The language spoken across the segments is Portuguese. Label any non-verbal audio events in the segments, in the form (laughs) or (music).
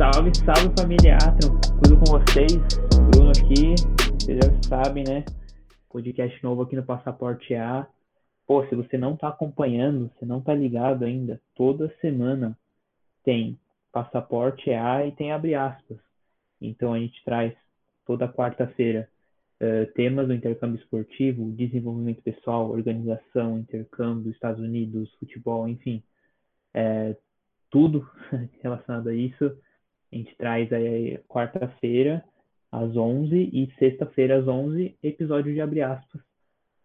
Salve, salve família, tranquilo com vocês? Bruno aqui, vocês já sabem, né? Podcast novo aqui no Passaporte A. Pô, se você não tá acompanhando, se não tá ligado ainda, toda semana tem Passaporte A e tem abre aspas. Então a gente traz toda quarta-feira uh, temas do intercâmbio esportivo, desenvolvimento pessoal, organização, intercâmbio, Estados Unidos, futebol, enfim. É, tudo (laughs) relacionado a isso. A gente traz aí quarta-feira às 11 e sexta-feira às 11 episódio de abre aspas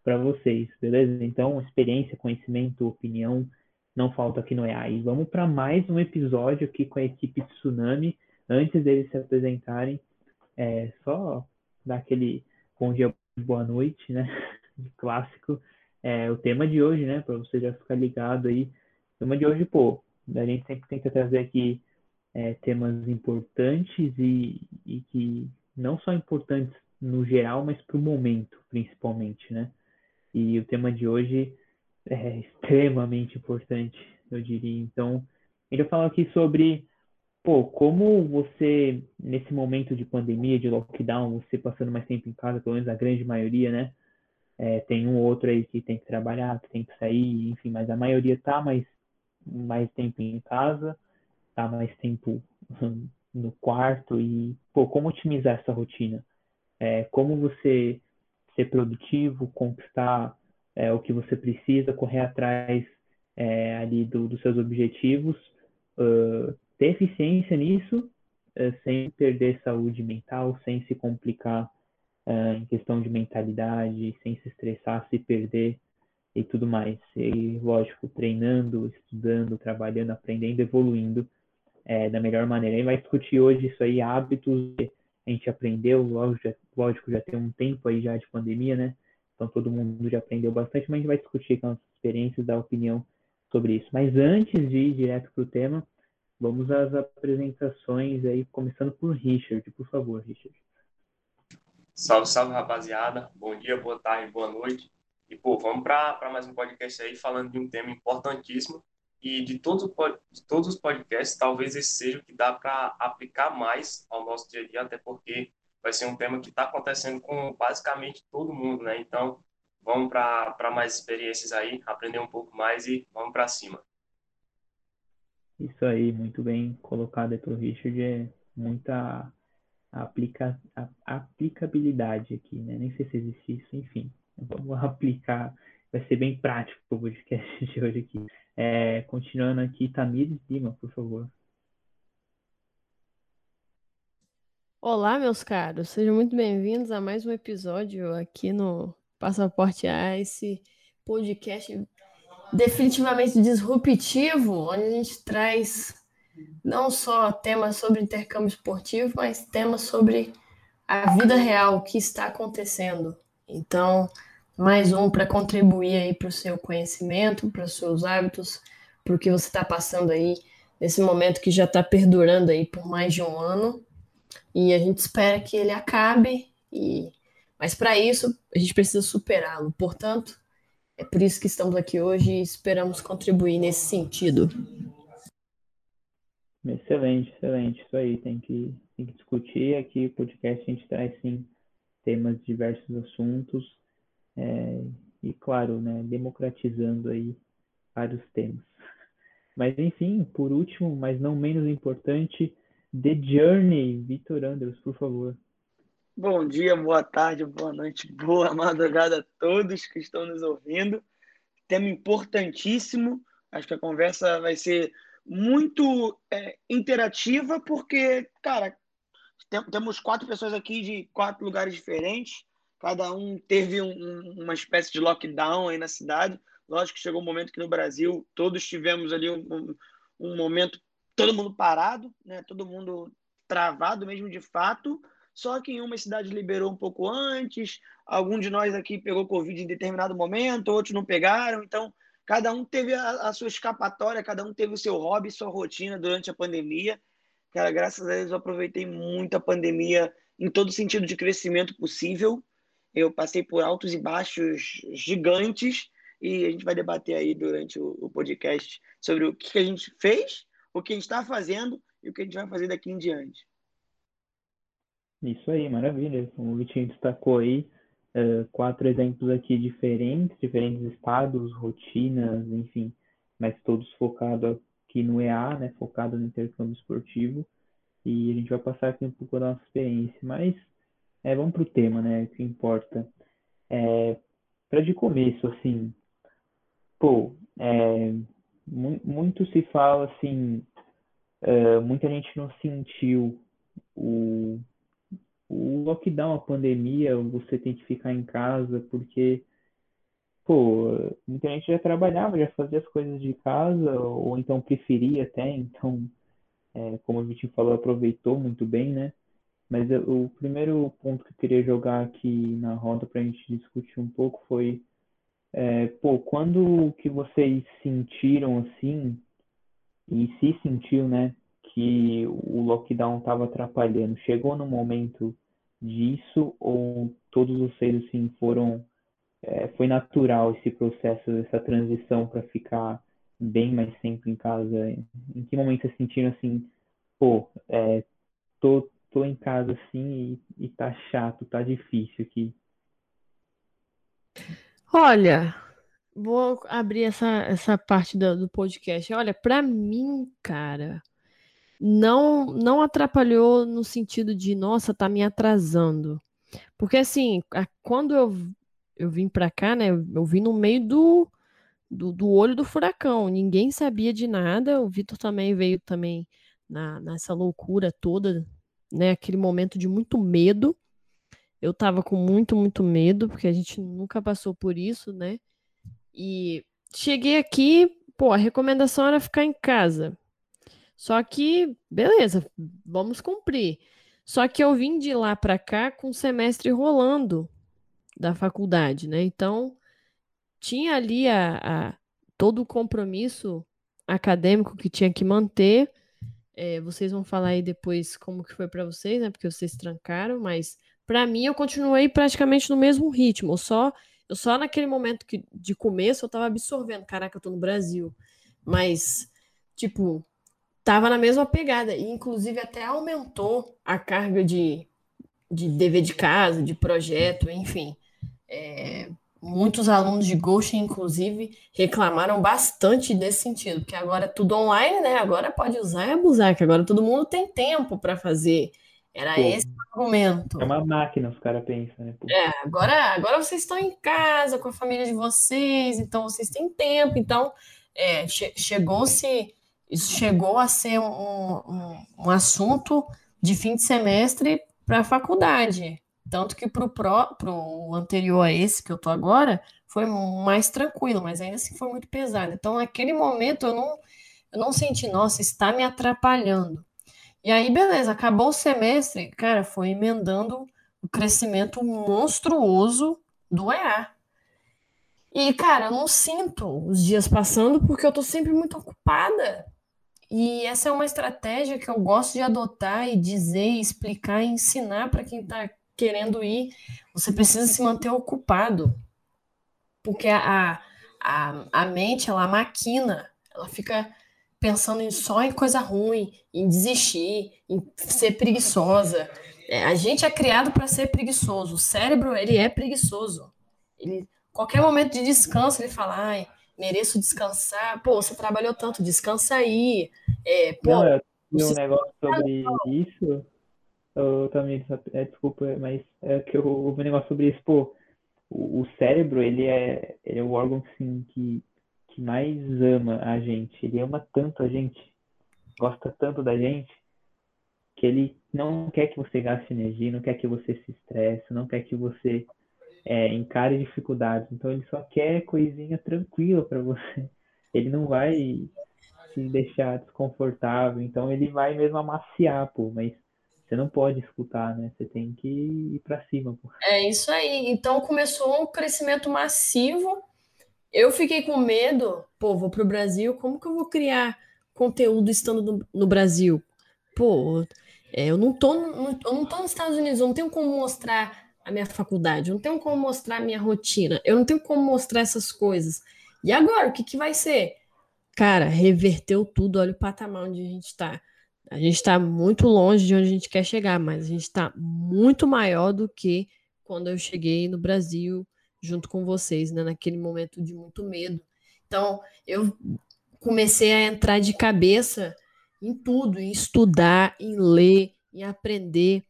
para vocês, beleza? Então, experiência, conhecimento, opinião, não falta aqui no EA. E vamos para mais um episódio aqui com a equipe Tsunami. Antes deles se apresentarem, é só dar aquele bom dia, boa noite, né? (laughs) Clássico. É, o tema de hoje, né? Para você já ficar ligado aí. O tema de hoje, pô, a gente sempre tenta trazer aqui é, temas importantes e, e que não só importantes no geral, mas para o momento, principalmente, né? E o tema de hoje é extremamente importante, eu diria. Então, ele vai aqui sobre, pô, como você, nesse momento de pandemia, de lockdown, você passando mais tempo em casa, pelo menos a grande maioria, né? É, tem um ou outro aí que tem que trabalhar, que tem que sair, enfim, mas a maioria tá mais mais tempo em casa, tá mais tempo no quarto e, pô, como otimizar essa rotina? É, como você ser produtivo, conquistar é, o que você precisa, correr atrás é, ali do, dos seus objetivos, uh, ter eficiência nisso, uh, sem perder saúde mental, sem se complicar uh, em questão de mentalidade, sem se estressar, se perder e tudo mais. E, lógico, treinando, estudando, trabalhando, aprendendo, evoluindo é, da melhor maneira. A gente vai discutir hoje isso aí, hábitos, a gente aprendeu, lógico, já, lógico, já tem um tempo aí já de pandemia, né? Então todo mundo já aprendeu bastante, mas a gente vai discutir com as experiências, dar opinião sobre isso. Mas antes de ir direto para o tema, vamos às apresentações aí, começando por Richard, por favor, Richard. Salve, salve, rapaziada. Bom dia, boa tarde, boa noite. E, pô, vamos para mais um podcast aí falando de um tema importantíssimo. E de todos, de todos os podcasts, talvez esse seja o que dá para aplicar mais ao nosso dia a dia, até porque vai ser um tema que está acontecendo com basicamente todo mundo, né? Então, vamos para mais experiências aí, aprender um pouco mais e vamos para cima. Isso aí, muito bem colocado o Richard. É muita aplica, aplicabilidade aqui, né? Nem sei se existe isso, enfim. Vamos (laughs) aplicar, vai ser bem prático o podcast de hoje aqui. É, continuando aqui, Tamires Lima, por favor. Olá, meus caros, sejam muito bem-vindos a mais um episódio aqui no Passaporte A, esse podcast definitivamente disruptivo, onde a gente traz não só temas sobre intercâmbio esportivo, mas temas sobre a vida real, o que está acontecendo. Então, mais um para contribuir aí para o seu conhecimento, para os seus hábitos, para o que você está passando aí nesse momento que já está perdurando aí por mais de um ano. E a gente espera que ele acabe, e... mas para isso a gente precisa superá-lo. Portanto, é por isso que estamos aqui hoje e esperamos contribuir nesse sentido. Excelente, excelente. Isso aí, tem que, tem que discutir. Aqui o podcast a gente traz sim temas de diversos assuntos é, e claro, né, democratizando aí vários temas. Mas enfim, por último, mas não menos importante, The Journey, Vitor Andros, por favor. Bom dia, boa tarde, boa noite, (laughs) boa madrugada a todos que estão nos ouvindo. Tema importantíssimo. Acho que a conversa vai ser muito é, interativa, porque, cara, tem, temos quatro pessoas aqui de quatro lugares diferentes cada um teve um, uma espécie de lockdown aí na cidade. Lógico que chegou um momento que no Brasil todos tivemos ali um, um, um momento, todo mundo parado, né? todo mundo travado mesmo de fato. Só que em uma cidade liberou um pouco antes, algum de nós aqui pegou Covid em determinado momento, outros não pegaram. Então, cada um teve a, a sua escapatória, cada um teve o seu hobby, sua rotina durante a pandemia. Cara, graças a Deus eu aproveitei muito a pandemia em todo sentido de crescimento possível. Eu passei por altos e baixos gigantes e a gente vai debater aí durante o, podcast sobre o que a gente fez, o que a gente está fazendo e o que a gente vai fazer daqui em diante. Isso aí, maravilha. O Vitinho destacou aí, uh, quatro exemplos aqui diferentes, diferentes estados, rotinas, enfim, mas todos focados aqui no EA, né, focado no intercâmbio esportivo. E a gente vai passar aqui um pouco da nossa experiência, mas é, vamos para o tema, né, que importa. É, para de começo, assim, pô, é, mu muito se fala assim, uh, muita gente não sentiu o o lockdown, a pandemia, você tem que ficar em casa porque, pô, muita gente já trabalhava, já fazia as coisas de casa, ou então preferia até, então, é, como a gente falou, aproveitou muito bem, né? Mas o primeiro ponto que eu queria jogar aqui na roda para a gente discutir um pouco foi, é, pô, quando que vocês sentiram assim, e se sentiu, né, que o lockdown estava atrapalhando? Chegou no momento disso ou todos vocês assim foram é, foi natural esse processo, essa transição para ficar bem mais tempo em casa? Em que momento vocês sentiram assim, pô, é, tô, tô em casa assim e, e tá chato, tá difícil aqui? Olha, vou abrir essa, essa parte do, do podcast. Olha, para mim, cara, não não atrapalhou no sentido de, nossa, tá me atrasando. Porque assim, quando eu, eu vim para cá, né, eu vim no meio do, do, do, olho do furacão, ninguém sabia de nada, o Vitor também veio também na, nessa loucura toda, né, aquele momento de muito medo. Eu tava com muito, muito medo, porque a gente nunca passou por isso, né? E cheguei aqui, pô, a recomendação era ficar em casa. Só que, beleza, vamos cumprir. Só que eu vim de lá para cá com o semestre rolando da faculdade, né? Então, tinha ali a, a todo o compromisso acadêmico que tinha que manter. É, vocês vão falar aí depois como que foi para vocês, né? Porque vocês trancaram, mas para mim eu continuei praticamente no mesmo ritmo. Eu só, eu só naquele momento que, de começo eu tava absorvendo, caraca, eu tô no Brasil. Mas, tipo, tava na mesma pegada, e inclusive até aumentou a carga de, de dever de casa, de projeto, enfim. É, muitos alunos de Ghost, inclusive, reclamaram bastante desse sentido, porque agora é tudo online, né? Agora pode usar e abusar, que agora todo mundo tem tempo para fazer. Era Pô, esse o argumento. É uma máquina, os caras pensam, né? Pô. É, agora, agora vocês estão em casa com a família de vocês, então vocês têm tempo, então é, che chegou-se isso chegou a ser um, um, um assunto de fim de semestre para a faculdade. Tanto que para o anterior a esse que eu tô agora, foi mais tranquilo, mas ainda assim foi muito pesado. Então, naquele momento, eu não, eu não senti, nossa, está me atrapalhando. E aí, beleza, acabou o semestre, cara, foi emendando o crescimento monstruoso do EA. E, cara, eu não sinto os dias passando porque eu tô sempre muito ocupada. E essa é uma estratégia que eu gosto de adotar e dizer, explicar e ensinar para quem está querendo ir. Você precisa se manter ocupado, porque a, a, a mente, ela maquina, ela fica pensando em, só em coisa ruim, em desistir, em ser preguiçosa. É, a gente é criado para ser preguiçoso. O cérebro, ele é preguiçoso. Ele, qualquer momento de descanso, ele fala, ai, mereço descansar. Pô, você trabalhou tanto, descansa aí. É, pô, Não, eu tinha um negócio sobre isso. Também, é, desculpa, mas é que eu ouvi um negócio sobre isso. Pô, o, cérebro, ele é, ele é o órgão assim, que, que mais ama a gente. Ele ama tanto a gente, gosta tanto da gente, que ele não quer que você gaste energia, não quer que você se estresse, não quer que você é, encare dificuldades. Então ele só quer coisinha tranquila para você. Ele não vai se deixar desconfortável. Então ele vai mesmo amaciar, pô. Mas você não pode escutar, né? Você tem que ir para cima, pô. É isso aí. Então começou um crescimento massivo. Eu fiquei com medo, pô, vou pro Brasil, como que eu vou criar conteúdo estando no, no Brasil? Pô, é, eu não tô, no, eu não tô nos Estados Unidos, eu não tenho como mostrar a minha faculdade, eu não tenho como mostrar a minha rotina, eu não tenho como mostrar essas coisas. E agora, o que, que vai ser? Cara, reverteu tudo, olha o patamar onde a gente está. A gente está muito longe de onde a gente quer chegar, mas a gente está muito maior do que quando eu cheguei no Brasil junto com vocês, né? Naquele momento de muito medo. Então, eu comecei a entrar de cabeça em tudo, em estudar, em ler, em aprender.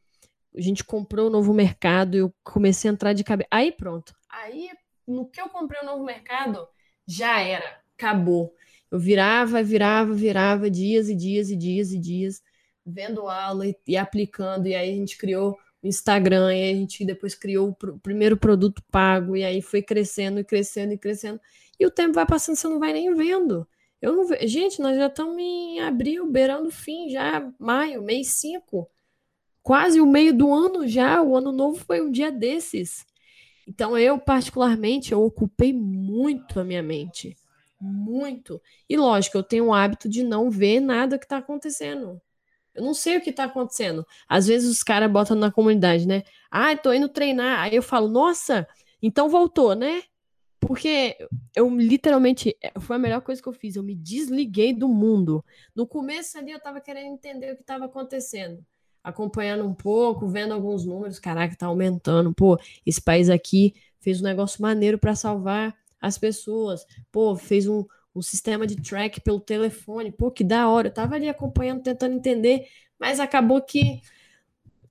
A gente comprou o um novo mercado, eu comecei a entrar de cabeça. Aí pronto. Aí, no que eu comprei o um novo mercado, já era, acabou. Eu virava, virava, virava dias e dias e dias e dias, vendo aula e, e aplicando. E aí a gente criou o Instagram, e a gente depois criou o, pr o primeiro produto pago, e aí foi crescendo e crescendo e crescendo. E o tempo vai passando, você não vai nem vendo. Eu não vejo. Gente, nós já estamos em abril, beirando o fim, já maio, mês 5. Quase o meio do ano já. O ano novo foi um dia desses. Então, eu, particularmente, eu ocupei muito a minha mente. Muito. E lógico, eu tenho o hábito de não ver nada que está acontecendo. Eu não sei o que está acontecendo. Às vezes os caras botam na comunidade, né? Ah, tô indo treinar. Aí eu falo, nossa, então voltou, né? Porque eu literalmente foi a melhor coisa que eu fiz. Eu me desliguei do mundo. No começo ali eu tava querendo entender o que estava acontecendo. Acompanhando um pouco, vendo alguns números. Caraca, tá aumentando. Pô, esse país aqui fez um negócio maneiro para salvar as pessoas. Pô, fez um, um sistema de track pelo telefone. Pô, que da hora. Eu tava ali acompanhando, tentando entender, mas acabou que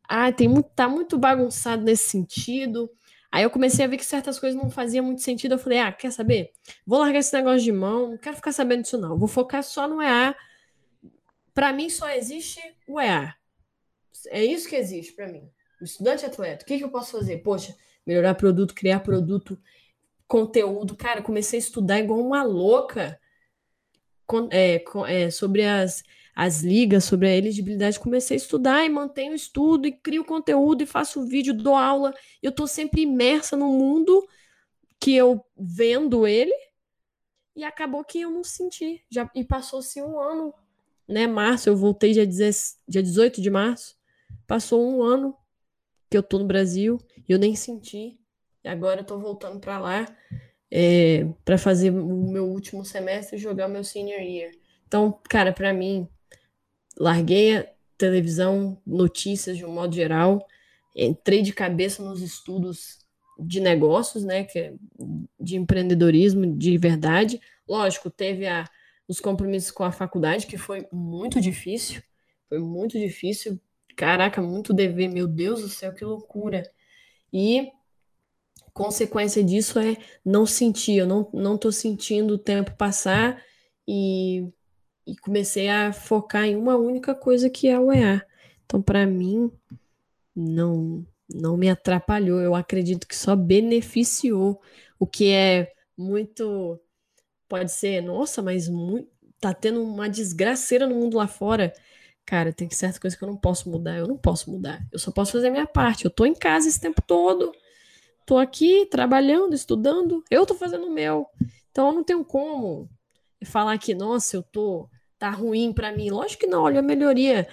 ah, tem muito, tá muito bagunçado nesse sentido. Aí eu comecei a ver que certas coisas não faziam muito sentido. Eu falei, ah, quer saber? Vou largar esse negócio de mão, não quero ficar sabendo disso, não. Vou focar só no EA. Para mim só existe o EA. É isso que existe para mim. O estudante atleta. O que, que eu posso fazer? Poxa, melhorar produto, criar produto, conteúdo. Cara, comecei a estudar igual uma louca é, é, sobre as, as ligas, sobre a elegibilidade. Comecei a estudar e mantenho o estudo e crio conteúdo e faço vídeo, dou aula. Eu estou sempre imersa no mundo que eu vendo ele e acabou que eu não senti. Já, e passou-se um ano, né? Março, eu voltei dia, 10, dia 18 de março. Passou um ano que eu tô no Brasil e eu nem senti. E agora eu tô voltando para lá é, para fazer o meu último semestre e jogar o meu senior year. Então, cara, para mim, larguei a televisão, notícias de um modo geral, entrei de cabeça nos estudos de negócios, né, que é de empreendedorismo de verdade. Lógico, teve a, os compromissos com a faculdade, que foi muito difícil, foi muito difícil. Caraca, muito dever, meu Deus do céu, que loucura. E consequência disso é não sentir, eu não, não tô sentindo o tempo passar e, e comecei a focar em uma única coisa que é o EA. Então, para mim, não, não me atrapalhou, eu acredito que só beneficiou, o que é muito. Pode ser, nossa, mas muito, tá tendo uma desgraceira no mundo lá fora. Cara, tem certa coisa que eu não posso mudar, eu não posso mudar. Eu só posso fazer a minha parte. Eu tô em casa esse tempo todo tô aqui trabalhando, estudando, eu tô fazendo o meu. Então eu não tenho como falar que, nossa, eu tô tá ruim para mim. Lógico que não, olha a melhoria,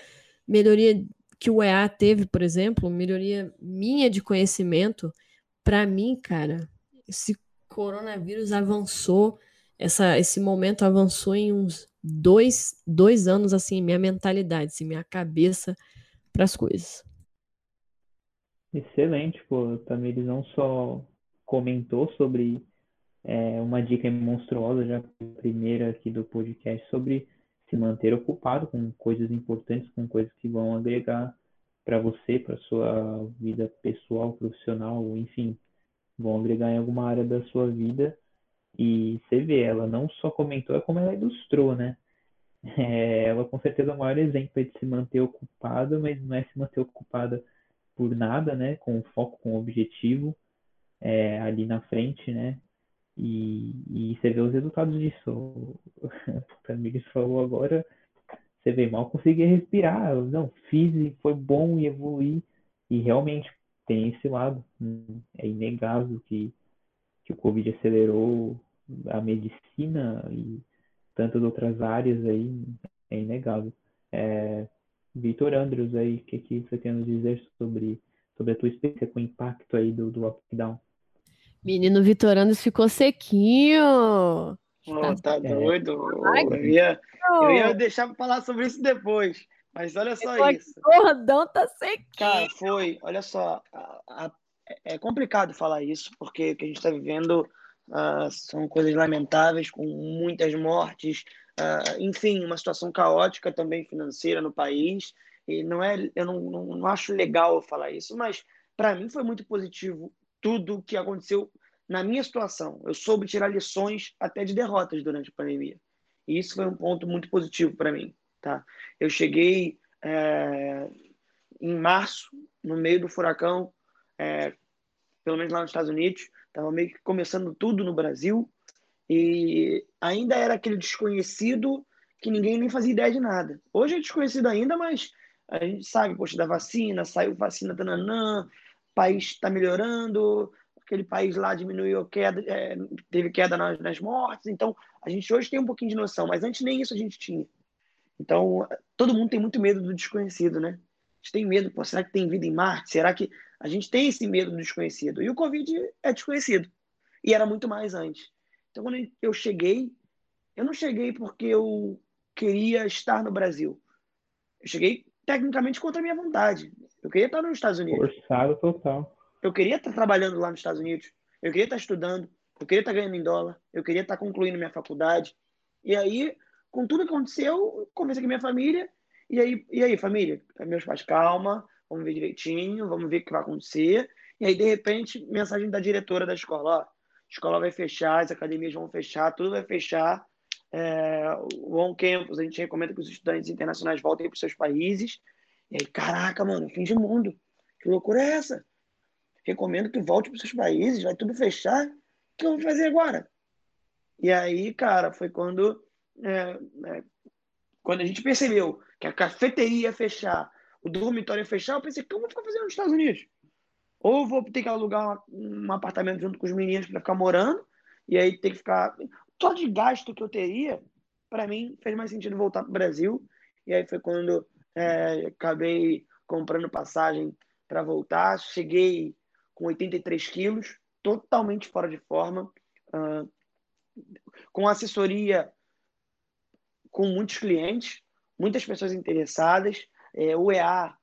melhoria que o EA teve, por exemplo, melhoria minha de conhecimento, para mim, cara, esse coronavírus avançou, essa, esse momento avançou em uns dois, dois anos, assim, minha mentalidade, assim, minha cabeça para as coisas. Excelente, pô. Também ele não só comentou sobre é, uma dica monstruosa, já primeira aqui do podcast, sobre se manter ocupado com coisas importantes, com coisas que vão agregar para você, para sua vida pessoal, profissional, enfim, vão agregar em alguma área da sua vida. E você vê, ela não só comentou, é como ela ilustrou, né? (laughs) É, ela com certeza é o maior exemplo de se manter ocupada, mas não é se manter ocupada por nada, né? Com foco, com objetivo é, ali na frente, né? E, e você vê os resultados disso. (laughs) O falou agora, você vê, mal conseguia respirar. Não, fiz e foi bom e evoluí. E realmente tem esse lado. Hum, é inegável que, que o Covid acelerou a medicina e tantas outras áreas aí. É inegável. É, Vitor Andrews aí, o que, que você tem a nos dizer sobre, sobre a tua experiência com o impacto aí do, do lockdown? Menino Vitor Andrews ficou sequinho. Oh, tá é. doido? Eu ia, eu ia deixar para falar sobre isso depois. Mas olha só isso. Gordão tá sequinho. Cara, foi. Olha só. A, a, é complicado falar isso, porque o que a gente está vivendo uh, são coisas lamentáveis, com muitas mortes, enfim, uma situação caótica também financeira no país. E não é, eu não, não, não acho legal falar isso, mas para mim foi muito positivo tudo o que aconteceu na minha situação. Eu soube tirar lições até de derrotas durante a pandemia. E isso foi um ponto muito positivo para mim. Tá? Eu cheguei é, em março, no meio do furacão, é, pelo menos lá nos Estados Unidos, estava meio que começando tudo no Brasil, e ainda era aquele desconhecido que ninguém nem fazia ideia de nada. Hoje é desconhecido ainda, mas a gente sabe, poxa, da vacina, saiu vacina, tananã, o país está melhorando, aquele país lá diminuiu queda, é, teve queda nas, nas mortes, então a gente hoje tem um pouquinho de noção, mas antes nem isso a gente tinha. Então, todo mundo tem muito medo do desconhecido, né? A gente tem medo, pô, será que tem vida em Marte? Será que a gente tem esse medo do desconhecido? E o Covid é desconhecido. E era muito mais antes. Então, quando eu cheguei, eu não cheguei porque eu queria estar no Brasil. Eu cheguei tecnicamente contra a minha vontade. Eu queria estar nos Estados Unidos. Forçado total. Eu queria estar trabalhando lá nos Estados Unidos. Eu queria estar estudando. Eu queria estar ganhando em dólar. Eu queria estar concluindo minha faculdade. E aí, com tudo que aconteceu, conversei com minha família. E aí, e aí, família? Meus pais, calma. Vamos ver direitinho. Vamos ver o que vai acontecer. E aí, de repente, mensagem da diretora da escola. Ó, escola vai fechar, as academias vão fechar, tudo vai fechar. É, o On Campus, a gente recomenda que os estudantes internacionais voltem para os seus países. E aí, caraca, mano, fim de mundo. Que loucura é essa? recomendo que volte para os seus países, vai tudo fechar. O que eu vou fazer agora? E aí, cara, foi quando, é, é, quando a gente percebeu que a cafeteria ia fechar, o dormitório ia fechar, eu pensei, o que eu vou ficar fazendo nos Estados Unidos? Ou vou ter que alugar um, apartamento junto com os meninos para ficar morando, e aí ter que ficar. Só de gasto que eu teria, para mim, fez mais sentido voltar para o Brasil. E aí foi quando é, acabei comprando passagem para voltar. Cheguei com 83 quilos, totalmente fora de forma, uh, com assessoria com muitos clientes, muitas pessoas interessadas, é, o EA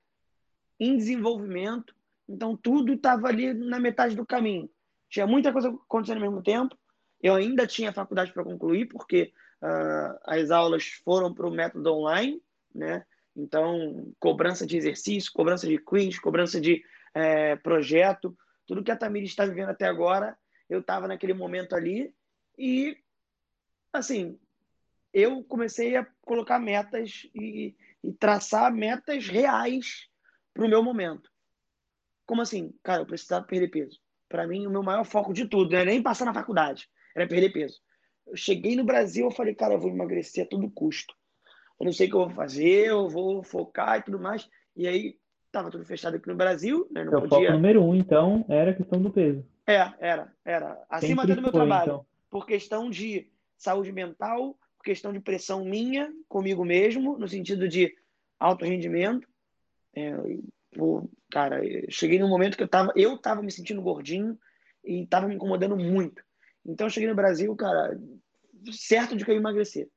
em desenvolvimento, então tudo estava ali na metade do caminho. Tinha muita coisa acontecendo ao mesmo tempo, eu ainda tinha faculdade para concluir, porque uh, as aulas foram para o método online, né? Então, cobrança de exercício, cobrança de quiz, cobrança de é, projeto, tudo que a Tamires está vivendo até agora, eu estava naquele momento ali e, assim, eu comecei a colocar metas e, e traçar metas reais para o meu momento. Como assim? Cara, eu precisava perder peso. Para mim, o meu maior foco de tudo não é nem passar na faculdade, era perder peso. Eu cheguei no Brasil, eu falei, cara, eu vou emagrecer a todo custo. Eu não sei o que eu vou fazer, eu vou focar e tudo mais. E aí, Tava tudo fechado aqui no Brasil, né? Não podia. foco número um, então, era a questão do peso. É, era, era. Acima até do meu foi, trabalho. então. Por questão de saúde mental, por questão de pressão minha comigo mesmo, no sentido de alto rendimento. É, pô, cara, cheguei num momento que eu tava, eu tava me sentindo gordinho e tava me incomodando muito. Então eu cheguei no Brasil, cara, certo de que eu ia emagrecer.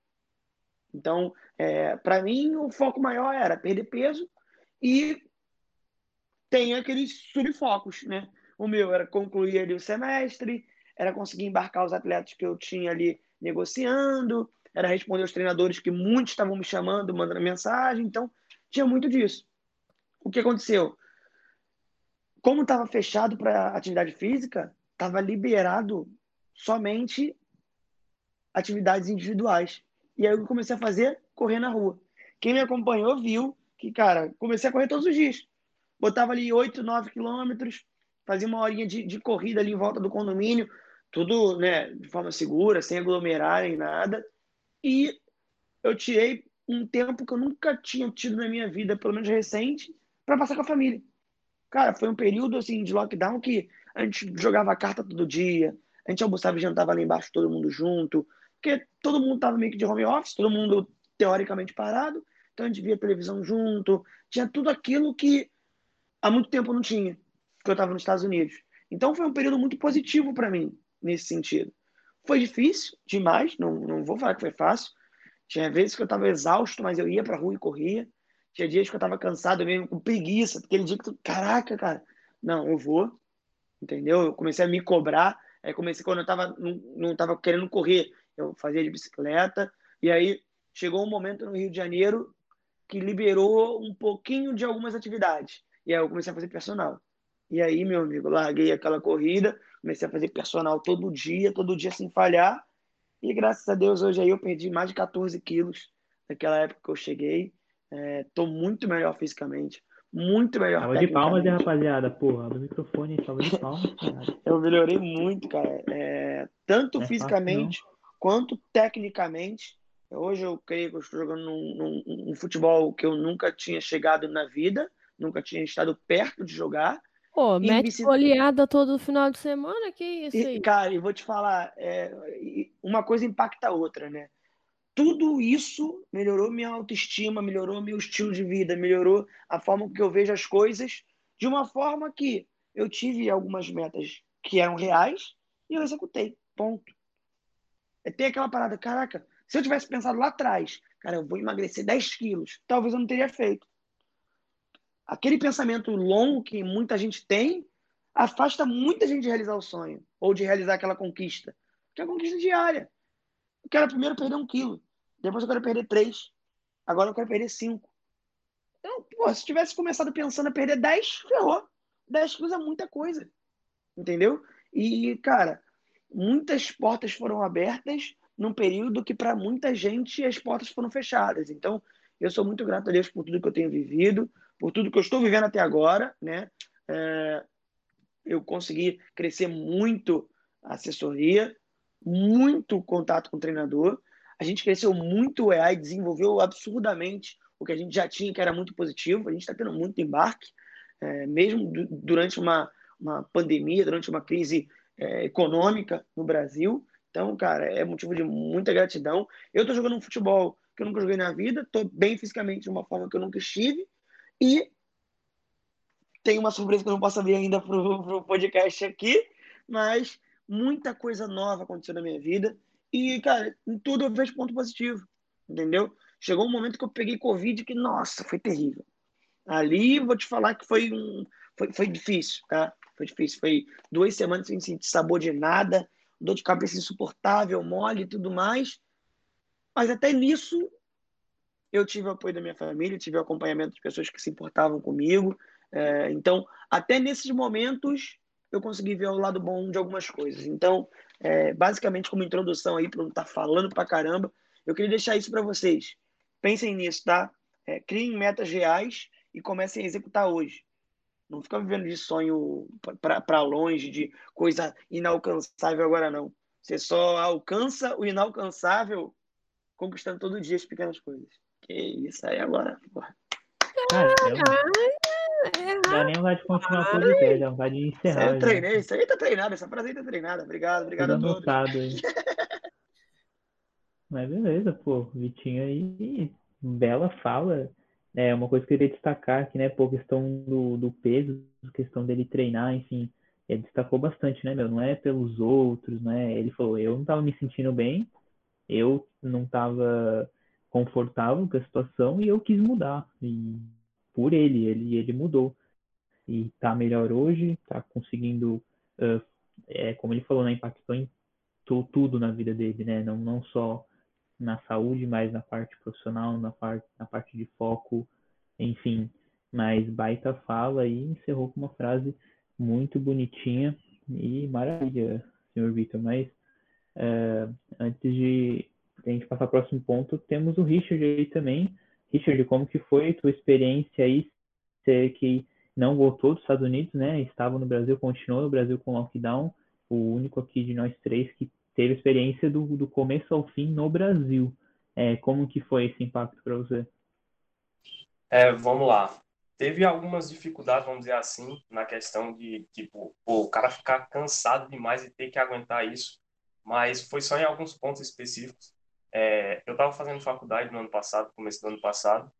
Então, é, para mim, o foco maior era perder peso e tem aqueles subfocos, né? O meu era concluir ali o semestre, era conseguir embarcar os atletas que eu tinha ali negociando, era responder aos treinadores que muitos estavam me chamando, mandando mensagem, então tinha muito disso. O que aconteceu? Como estava fechado para atividade física, estava liberado somente atividades individuais. E aí eu comecei a fazer correr na rua. Quem me acompanhou viu que, cara, comecei a correr todos os dias botava ali 8, 9 quilômetros, fazia uma horinha de, de corrida ali em volta do condomínio, tudo né, de forma segura, sem aglomerar nem nada. E eu tirei um tempo que eu nunca tinha tido na minha vida, pelo menos recente, para passar com a família. Cara, foi um período assim de lockdown que a gente jogava carta todo dia, a gente almoçava e jantava lá embaixo todo mundo junto, porque todo mundo tava meio que de home office, todo mundo teoricamente parado, então a gente via televisão junto, tinha tudo aquilo que há muito tempo não tinha, porque eu estava nos Estados Unidos. Então foi um período muito positivo para mim, nesse sentido. Foi difícil demais, não, não vou falar que foi fácil. Tinha vezes que eu estava exausto, mas eu ia para a rua e corria. Tinha dias que eu tava cansado mesmo, com preguiça. Aquele dia que caraca, cara, não, eu vou, entendeu? Eu comecei a me cobrar. Aí comecei quando eu tava, não, não tava querendo correr, eu fazia de bicicleta. E aí chegou um momento no Rio de Janeiro que liberou um pouquinho de algumas atividades. E aí eu comecei a fazer personal. E aí, meu amigo, larguei aquela corrida, comecei a fazer personal todo dia, todo dia sem falhar. E graças a Deus, hoje aí eu perdi mais de 14 quilos naquela época que eu cheguei. Estou é, muito melhor fisicamente, muito melhor Salva de palmas, rapaziada. Porra, do microfone, salva de palmas. (laughs) eu melhorei muito, cara. É, tanto é fisicamente fácil, quanto tecnicamente. Hoje eu creio que eu estou jogando num, num, futebol que eu nunca tinha chegado na vida, nunca tinha estado perto de jogar. Pô, mete bicicleta... goleada todo final de semana, que isso aí? E, cara, e vou te falar, é, uma coisa impacta a outra, né? Tudo isso melhorou minha autoestima, melhorou meu estilo de vida, melhorou a forma que eu vejo as coisas, de uma forma que eu tive algumas metas que eram reais e eu executei. Ponto. É ter aquela parada, caraca, se eu tivesse pensado lá atrás, cara, eu vou emagrecer 10 quilos, talvez eu não teria feito aquele pensamento longo que muita gente tem afasta muita gente de realizar o sonho ou de realizar aquela conquista. Que é a conquista diária. Quero primeiro perder um quilo, depois eu quero perder três, agora eu quero perder cinco. Então, pô, se tivesse começado pensando a perder dez, ferrou. Dez quilos é muita coisa. Entendeu? E, cara, muitas portas foram abertas num período que, para muita gente, as portas foram fechadas. Então, eu sou muito grato a Deus por tudo que eu tenho vivido, por tudo que eu estou vivendo até agora, né? É, eu consegui crescer muito a assessoria, muito contato com o treinador. A gente cresceu muito o EA e desenvolveu absurdamente o que a gente já tinha, que era muito positivo. A gente está tendo muito embarque, é, mesmo durante uma, uma pandemia, durante uma crise é, econômica no Brasil. Então, cara, é motivo de muita gratidão. Eu estou jogando um futebol que eu nunca joguei na vida, estou bem fisicamente de uma forma que eu nunca estive e tem uma surpresa que eu não posso abrir ainda para o podcast aqui, mas muita coisa nova aconteceu na minha vida. E, cara, em tudo eu vejo ponto positivo, entendeu? Chegou um momento que eu peguei Covid que, nossa, foi terrível. Ali, vou te falar que foi um. Foi, foi difícil, tá? Foi difícil. Foi duas semanas sem sentir sabor de nada, dor de cabeça insuportável, mole e tudo mais. Mas até nisso eu tive o apoio da minha família, tive o acompanhamento de pessoas que se importavam comigo. É, então, até nesses momentos, eu consegui ver o lado bom de algumas coisas. Então, é, basicamente, como introdução aí, para não estar tá falando para caramba, eu queria deixar isso para vocês. Pensem nisso, tá? É, criem metas reais e comecem a executar hoje. Não fica vivendo de sonho para longe, de coisa inalcançável agora, não. Você só alcança o inalcançável conquistando todo dia as pequenas coisas. Que isso aí agora, porra. Dá nem vontade de continuar o podcast, dá vontade de encerrar. Isso aí eu treinei, isso aí tá treinado, essa frase aí tá treinada. Obrigado, obrigado Tudo a todos. Aí. (laughs) Mas beleza, pô, Vitinho aí, bela fala. É uma coisa que eu queria destacar aqui, né, pô, questão do, do peso, questão dele treinar, enfim, ele destacou bastante, né, meu, não é pelos outros, né, ele falou, eu não tava me sentindo bem, eu não tava confortável com a situação e eu quis mudar. E por ele, ele, ele mudou. E tá melhor hoje, tá conseguindo, uh, é, como ele falou, né, impactou em tudo na vida dele, né? Não, não só na saúde, mas na parte profissional, na parte, na parte de foco, enfim. Mas baita fala e encerrou com uma frase muito bonitinha e maravilha, senhor Vitor. Mas uh, antes de a gente passar para o próximo ponto, temos o Richard aí também. Richard, como que foi tua experiência aí? Você que não voltou dos Estados Unidos, né? Estava no Brasil, continuou no Brasil com lockdown. O único aqui de nós três que teve experiência do, do começo ao fim no Brasil. É, como que foi esse impacto para você? É, vamos lá. Teve algumas dificuldades, vamos dizer assim, na questão de, tipo, pô, o cara ficar cansado demais e ter que aguentar isso. Mas foi só em alguns pontos específicos. É, eu estava fazendo faculdade no ano passado, começo do ano passado,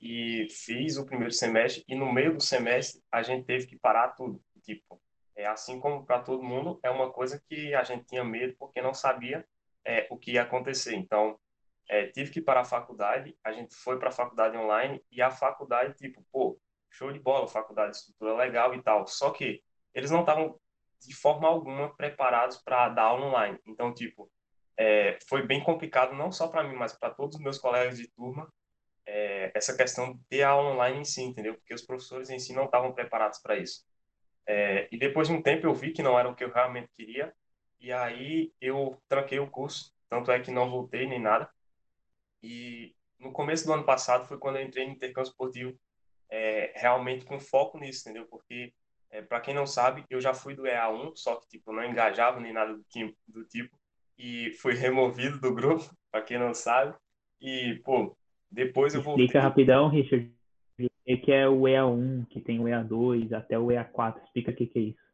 e fiz o primeiro semestre, e no meio do semestre a gente teve que parar tudo. Tipo, é assim como para todo mundo, é uma coisa que a gente tinha medo porque não sabia é, o que ia acontecer. Então, é, tive que ir para a faculdade, a gente foi para a faculdade online e a faculdade, tipo, pô, show de bola, faculdade de estrutura legal e tal. Só que eles não estavam de forma alguma preparados para dar aula online. Então, tipo, é, foi bem complicado, não só para mim, mas para todos os meus colegas de turma, é, essa questão de aula online em si, entendeu? Porque os professores em si não estavam preparados para isso. É, e depois de um tempo eu vi que não era o que eu realmente queria, e aí eu tranquei o curso, tanto é que não voltei nem nada. E no começo do ano passado foi quando eu entrei no intercâmbio esportivo, é, realmente com foco nisso, entendeu? Porque, é, para quem não sabe, eu já fui do EA1, só que tipo, não engajava nem nada do do tipo e fui removido do grupo, (laughs) para quem não sabe. E, pô, depois eu voltei. Explica rapidão, Richard. O que é o EA1, que tem o EA2 até o EA4. Explica o que, que é isso.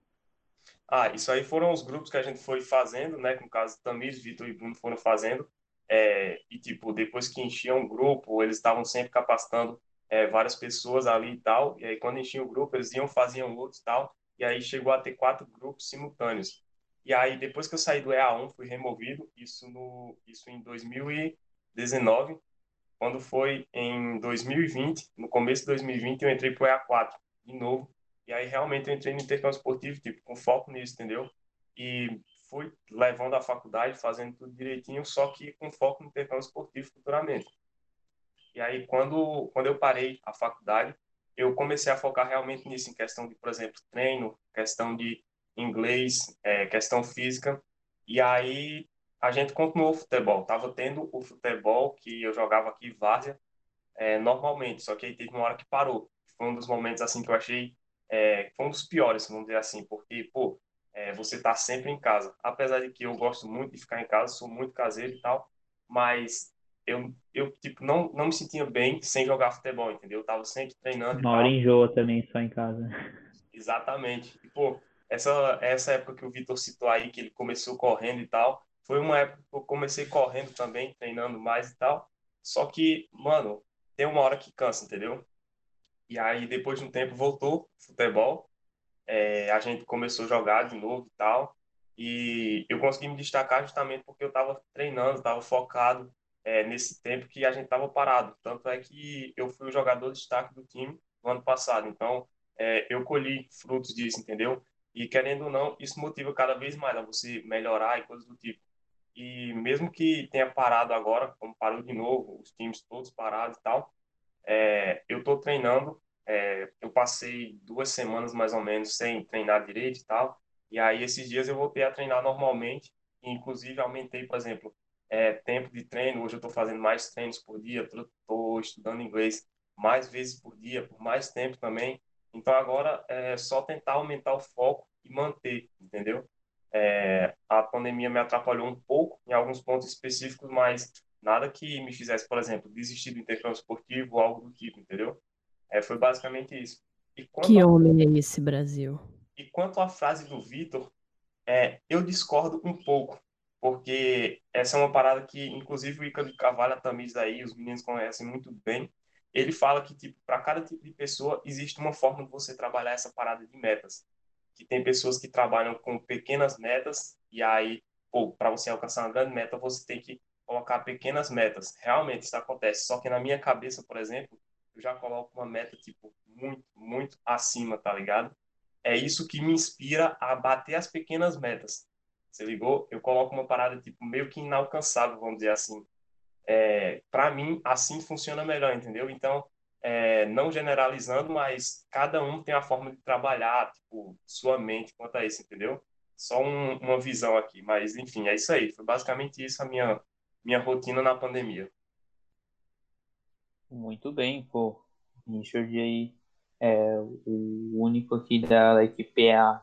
Ah, isso aí foram os grupos que a gente foi fazendo, né? Com o caso Tamires, Vitor e Bruno foram fazendo. É, e, tipo, depois que enchiam um grupo, eles estavam sempre capacitando é, várias pessoas ali e tal. E aí, quando enchiam o grupo, eles iam, faziam outros e tal. E aí chegou a ter quatro grupos simultâneos. E aí, depois que eu saí do EA1, fui removido, isso, no, isso em 2019. Quando foi em 2020, no começo de 2020, eu entrei para o EA4 de novo. E aí, realmente, eu entrei no intercâmbio esportivo, tipo, com foco nisso, entendeu? E fui levando a faculdade, fazendo tudo direitinho, só que com foco no intercâmbio esportivo futuramente. E aí, quando, quando eu parei a faculdade, eu comecei a focar realmente nisso, em questão de, por exemplo, treino, questão de inglês, é, questão física. E aí a gente continuou o futebol. Tava tendo o futebol que eu jogava aqui, Várzea, é, normalmente, só que aí teve uma hora que parou. Foi um dos momentos assim que eu achei, é, foi um dos piores, vamos dizer assim, porque, pô, é, você tá sempre em casa. Apesar de que eu gosto muito de ficar em casa, sou muito caseiro e tal, mas eu, eu tipo, não, não me sentia bem sem jogar futebol, entendeu? Eu tava sempre treinando. Uma hora enjoa também só em casa. Exatamente. E, pô, essa, essa época que o Vitor citou aí, que ele começou correndo e tal, foi uma época que eu comecei correndo também, treinando mais e tal. Só que, mano, tem uma hora que cansa, entendeu? E aí, depois de um tempo, voltou futebol. É, a gente começou a jogar de novo e tal. E eu consegui me destacar justamente porque eu estava treinando, estava focado é, nesse tempo que a gente estava parado. Tanto é que eu fui o jogador de destaque do time no ano passado. Então, é, eu colhi frutos disso, entendeu? E querendo ou não, isso motiva cada vez mais a você melhorar e coisas do tipo. E mesmo que tenha parado agora, como parou de novo, os times todos parados e tal, é, eu estou treinando. É, eu passei duas semanas mais ou menos sem treinar direito e tal. E aí esses dias eu voltei a treinar normalmente. E, inclusive aumentei, por exemplo, é, tempo de treino. Hoje eu estou fazendo mais treinos por dia. Estou estudando inglês mais vezes por dia, por mais tempo também. Então agora é só tentar aumentar o foco e manter, entendeu? É, a pandemia me atrapalhou um pouco em alguns pontos específicos, mas nada que me fizesse, por exemplo, desistir do intercâmbio esportivo ou algo do tipo, entendeu? É, foi basicamente isso. que a... homem é esse, Brasil? E quanto à frase do Vitor, é, eu discordo um pouco, porque essa é uma parada que, inclusive, o Ícaro de Carvalho, a aí, os meninos conhecem muito bem, ele fala que tipo para cada tipo de pessoa existe uma forma de você trabalhar essa parada de metas. Que tem pessoas que trabalham com pequenas metas e aí para você alcançar uma grande meta você tem que colocar pequenas metas. Realmente isso acontece. Só que na minha cabeça por exemplo eu já coloco uma meta tipo muito muito acima tá ligado? É isso que me inspira a bater as pequenas metas. Você ligou? Eu coloco uma parada tipo meio que inalcançável vamos dizer assim é, para mim, assim funciona melhor, entendeu? Então, é, não generalizando, mas cada um tem a forma de trabalhar, tipo, sua mente quanto a isso, entendeu? Só um, uma visão aqui, mas enfim, é isso aí. Foi basicamente isso a minha, minha rotina na pandemia. Muito bem, pô. Richard aí é o único aqui da equipe A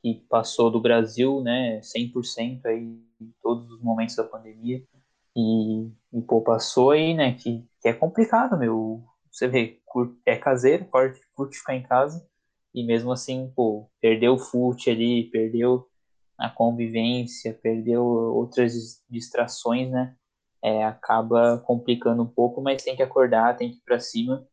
que passou do Brasil, né, 100% aí em todos os momentos da pandemia. E, e pô, passou aí, né? Que, que é complicado, meu. Você vê, é caseiro, curte, curte ficar em casa. E mesmo assim, pô, perdeu o fute ali, perdeu a convivência, perdeu outras distrações, né? É, acaba complicando um pouco, mas tem que acordar, tem que ir para cima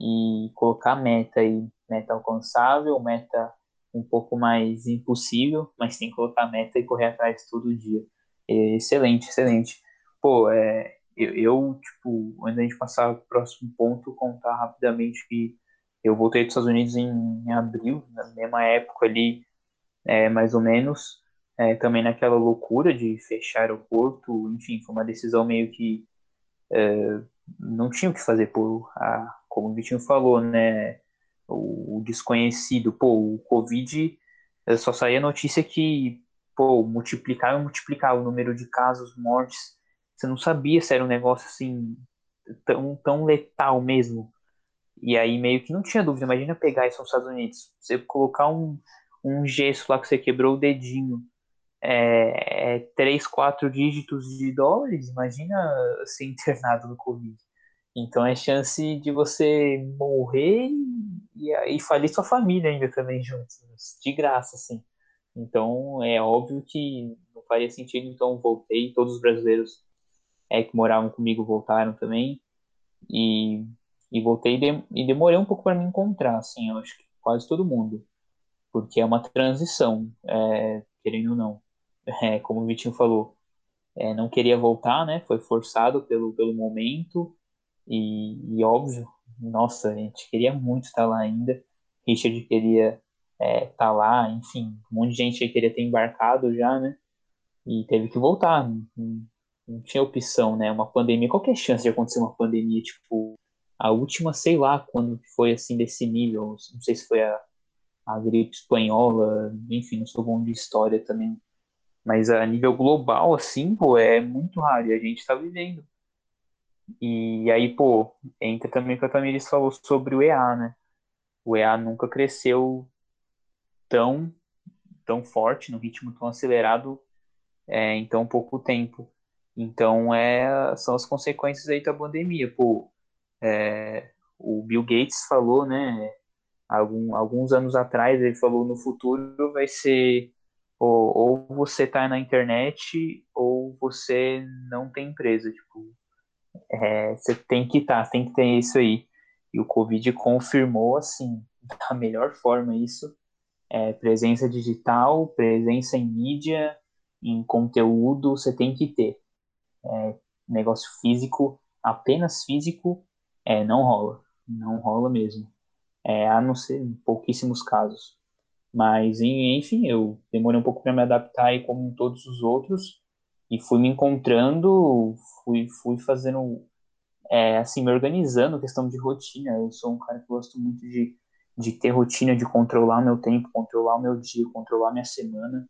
e colocar meta aí, meta alcançável, meta um pouco mais impossível, mas tem que colocar meta e correr atrás todo dia. É, excelente, excelente pô, é, eu, eu, tipo, antes da gente passar pro próximo ponto, contar rapidamente que eu voltei dos Estados Unidos em, em abril, na mesma época ali, é, mais ou menos, é, também naquela loucura de fechar aeroporto, enfim, foi uma decisão meio que é, não tinha o que fazer, por a, como o Vitinho falou, né, o, o desconhecido, pô, o Covid, é, só saía notícia que, pô, multiplicava e multiplicava o número de casos, mortes, você não sabia se era um negócio assim, tão, tão letal mesmo, e aí meio que não tinha dúvida, imagina pegar isso nos Estados Unidos, você colocar um, um gesso lá que você quebrou o dedinho, é, é, três, quatro dígitos de dólares, imagina (laughs) ser internado no Covid. Então é chance de você morrer e, e falir sua família ainda também juntos, de graça, assim. Então é óbvio que não faria sentido, então voltei, todos os brasileiros é, que moravam comigo voltaram também, e, e voltei de, e demorei um pouco para me encontrar, assim, eu acho que quase todo mundo, porque é uma transição, é, querendo ou não é, como o Vitinho falou, é, não queria voltar, né? Foi forçado pelo, pelo momento e, e, óbvio, nossa, a gente queria muito estar lá ainda. Richard queria é, estar lá, enfim, um monte de gente aí queria ter embarcado já, né? E teve que voltar, não, tinha opção, né? Uma pandemia, qualquer chance de acontecer uma pandemia, tipo, a última, sei lá, quando foi assim desse nível, não sei se foi a, a gripe espanhola, enfim, não sou bom de história também, mas a nível global, assim, pô, é muito raro e a gente está vivendo. E aí, pô, entra também o que a Tamiris falou sobre o EA, né? O EA nunca cresceu tão, tão forte, no ritmo tão acelerado é, em tão pouco tempo. Então, é, são as consequências aí da pandemia. Pô, é, o Bill Gates falou, né, algum, alguns anos atrás, ele falou no futuro vai ser ou, ou você tá na internet ou você não tem empresa, tipo, é, você tem que estar, tá, tem que ter isso aí. E o Covid confirmou, assim, (laughs) da melhor forma isso. É, presença digital, presença em mídia, em conteúdo, você tem que ter. É, negócio físico, apenas físico, é, não rola. Não rola mesmo. É, a não ser em pouquíssimos casos. Mas, enfim, eu demorei um pouco para me adaptar aí como todos os outros e fui me encontrando, fui, fui fazendo, é, assim, me organizando, questão de rotina. Eu sou um cara que gosto muito de, de ter rotina, de controlar meu tempo, controlar o meu dia, controlar minha semana,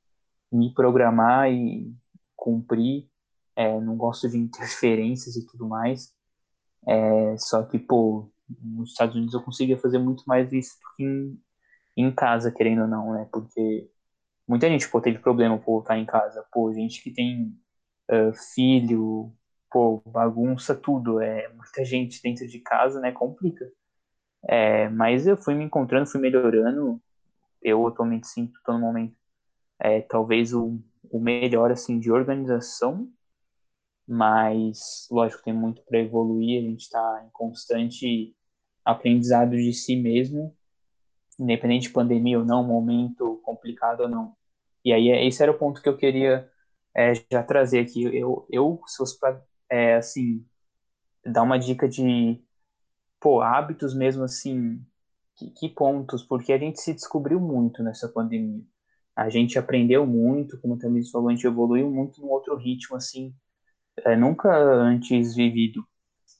me programar e cumprir. É, não gosto de interferências e tudo mais. É, só que, pô, nos Estados Unidos eu conseguia fazer muito mais isso do que em, em casa, querendo ou não, né? Porque muita gente, pô, teve problema por estar em casa. Pô, gente que tem uh, filho, pô, bagunça tudo. É, muita gente dentro de casa, né? Complica. É, mas eu fui me encontrando, fui melhorando. Eu atualmente sinto, tô no momento, é, talvez o, o melhor, assim, de organização. Mas, lógico, tem muito para evoluir. A gente está em constante aprendizado de si mesmo independente de pandemia ou não, momento complicado ou não. E aí, esse era o ponto que eu queria é, já trazer aqui. Eu, eu se fosse para, é, assim, dar uma dica de, pô, hábitos mesmo, assim, que, que, pontos? Porque a gente se descobriu muito nessa pandemia. A gente aprendeu muito, como também falou, a gente evoluiu muito num outro ritmo, assim, é, nunca antes vivido.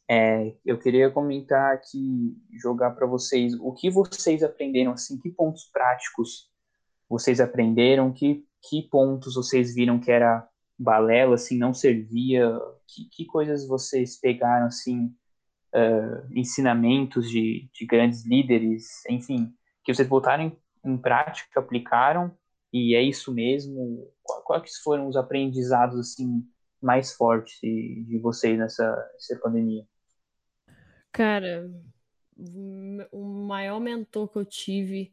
É, eu queria comentar aqui, jogar para vocês o que vocês aprenderam, assim, que pontos práticos vocês aprenderam, que, que pontos vocês viram que era balela, assim, não servia, que, que coisas vocês pegaram, assim, uh, ensinamentos de, de grandes líderes, enfim, que vocês botaram em, em prática, aplicaram, e é isso mesmo, quais foram os aprendizados, assim, mais fortes de, vocês nessa, nessa pandemia? Cara, o maior mentor que eu tive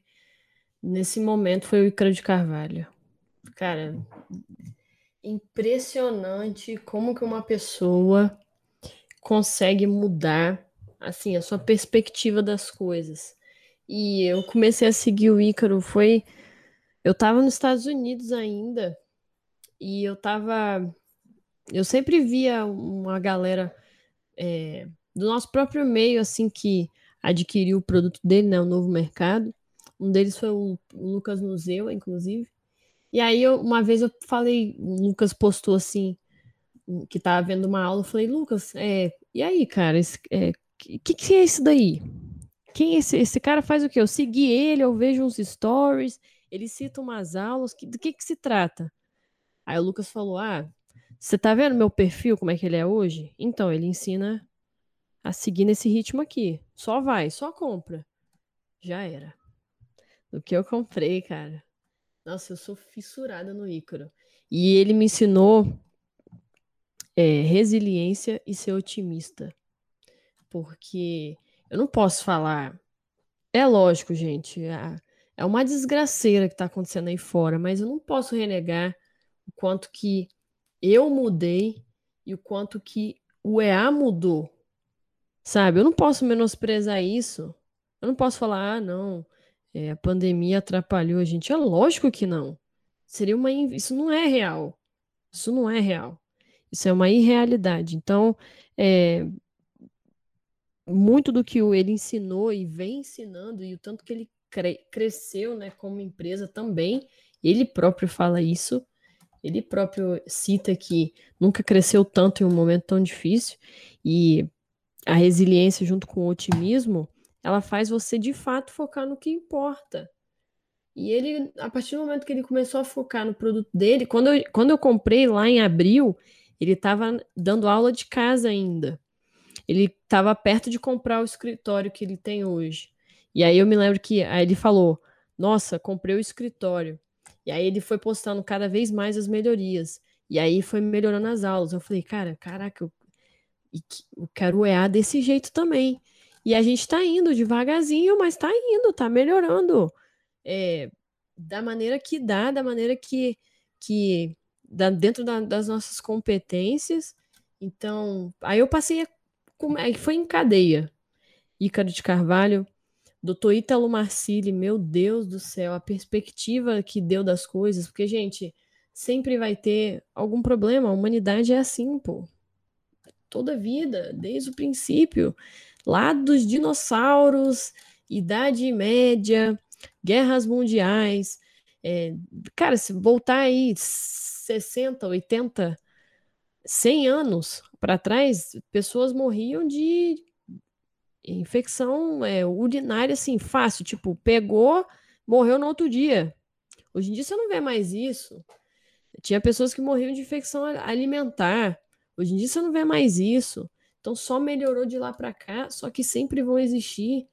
nesse momento foi o Icaro de Carvalho. Cara, impressionante como que uma pessoa consegue mudar assim a sua perspectiva das coisas. E eu comecei a seguir o Ícaro foi eu tava nos Estados Unidos ainda e eu tava eu sempre via uma galera é, do nosso próprio meio, assim, que adquiriu o produto dele, né, o novo mercado. Um deles foi o, Lucas Museu, inclusive. E aí, eu, uma vez eu falei, o Lucas postou assim, que tava vendo uma aula, eu falei, Lucas, é, e aí, cara, o é, que, que é isso daí? Quem é esse, esse cara faz o quê? Eu segui ele, eu vejo uns stories, ele cita umas aulas, que, do que que se trata? Aí o Lucas falou, ah, você tá vendo meu perfil, como é que ele é hoje? Então, ele ensina a seguir nesse ritmo aqui. Só vai, só compra. Já era. Do que eu comprei, cara. Nossa, eu sou fissurada no Ícaro. E ele me ensinou é, resiliência e ser otimista. Porque eu não posso falar. É lógico, gente. É, uma desgraceira que está acontecendo aí fora, mas eu não posso renegar o quanto que eu mudei e o quanto que o EA mudou. Sabe? Eu não posso menosprezar isso. Eu não posso falar, ah, não, é, a pandemia atrapalhou a gente. É lógico que não. Seria uma. Isso não é real. Isso não é real. Isso é uma irrealidade. Então, é, muito do que ele ensinou e vem ensinando, e o tanto que ele cre cresceu né, como empresa também, ele próprio fala isso, ele próprio cita que nunca cresceu tanto em um momento tão difícil, e a resiliência junto com o otimismo, ela faz você de fato focar no que importa. E ele, a partir do momento que ele começou a focar no produto dele, quando eu, quando eu comprei lá em abril, ele estava dando aula de casa ainda. Ele estava perto de comprar o escritório que ele tem hoje. E aí eu me lembro que aí ele falou: Nossa, comprei o escritório. E aí ele foi postando cada vez mais as melhorias. E aí foi melhorando as aulas. Eu falei, cara, caraca, eu, eu quero EA desse jeito também. E a gente está indo devagarzinho, mas está indo, está melhorando. É, da maneira que dá, da maneira que, que da, dentro da, das nossas competências. Então, aí eu passei a. Foi em cadeia. Ícaro de Carvalho, doutor Ítalo Marcili, meu Deus do céu, a perspectiva que deu das coisas, porque, gente, sempre vai ter algum problema. A humanidade é assim, pô. Toda vida, desde o princípio. Lá dos dinossauros, Idade Média, guerras mundiais. É, cara, se voltar aí 60, 80, 100 anos para trás, pessoas morriam de infecção é, urinária, assim, fácil. Tipo, pegou, morreu no outro dia. Hoje em dia você não vê mais isso. Tinha pessoas que morriam de infecção alimentar. Hoje em dia você não vê mais isso. Então só melhorou de lá para cá, só que sempre vão existir,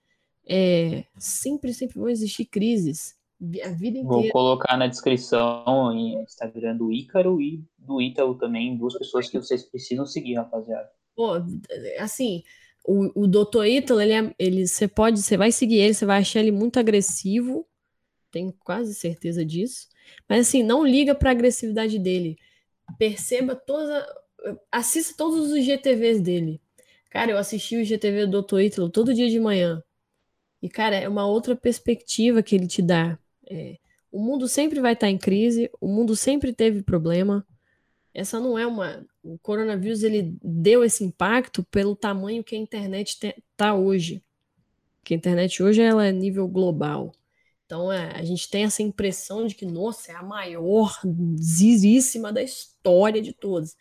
é, sempre, sempre vão existir crises. A vida inteira. Vou colocar na descrição em Instagram do Ícaro e do Ítalo também, duas pessoas que vocês precisam seguir, rapaziada. Pô, assim, o, o Doutor Ítalo, ele, é, ele, você pode, você vai seguir ele, você vai achar ele muito agressivo, tenho quase certeza disso. Mas assim, não liga para a agressividade dele. Perceba toda, assista todos os GTVs dele. Cara, eu assisti o GTV do Doutor Ítalo todo dia de manhã. E, cara, é uma outra perspectiva que ele te dá. É, o mundo sempre vai estar em crise, o mundo sempre teve problema. Essa não é uma. O coronavírus ele deu esse impacto pelo tamanho que a internet está hoje. Que a internet hoje ela é nível global. Então é, a gente tem essa impressão de que, nossa, é a maior zizíssima da história de todas.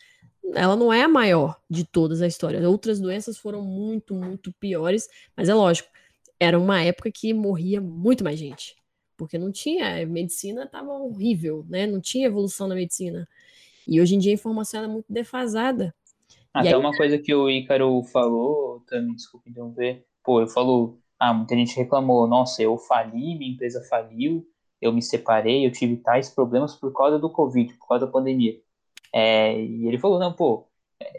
Ela não é a maior de todas a história. Outras doenças foram muito, muito piores, mas é lógico, era uma época que morria muito mais gente porque não tinha, a medicina estava horrível, né? Não tinha evolução na medicina. E hoje em dia a informação é muito defasada. Até aí... uma coisa que o Ícaro falou, também, desculpa interromper, pô, ele falou, ah, muita gente reclamou, nossa, eu fali, minha empresa faliu, eu me separei, eu tive tais problemas por causa do Covid, por causa da pandemia. É, e ele falou, não, pô,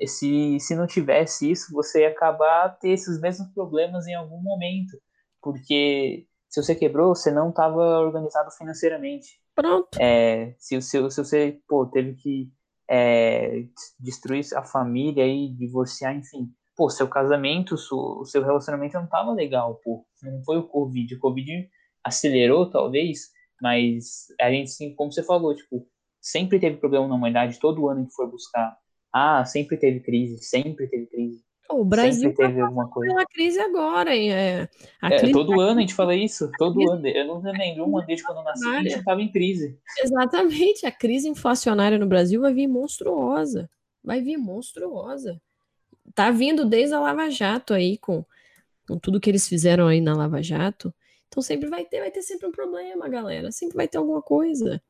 se, se não tivesse isso, você ia acabar ter esses mesmos problemas em algum momento, porque se você quebrou, você não estava organizado financeiramente. Pronto. É, se, se, se você pô, teve que é, destruir a família e divorciar, enfim. Pô, seu casamento, o seu relacionamento não estava legal, pô. Não foi o Covid. O Covid acelerou, talvez, mas a gente, sim, como você falou, tipo, sempre teve problema na humanidade, todo ano que for buscar. Ah, sempre teve crise, sempre teve crise. O Brasil Sempre teve alguma coisa. pela crise agora, hein? É, É, crise- todo ano a gente fala isso, todo ano. Eu não lembro um ano desde quando eu nasci, a gente estava em crise. Exatamente, a crise inflacionária no Brasil vai vir monstruosa. Vai vir monstruosa. Tá vindo desde a Lava Jato aí, com, com tudo que eles fizeram aí na Lava Jato. Então sempre vai ter, vai ter sempre um problema, galera. Sempre vai ter alguma coisa.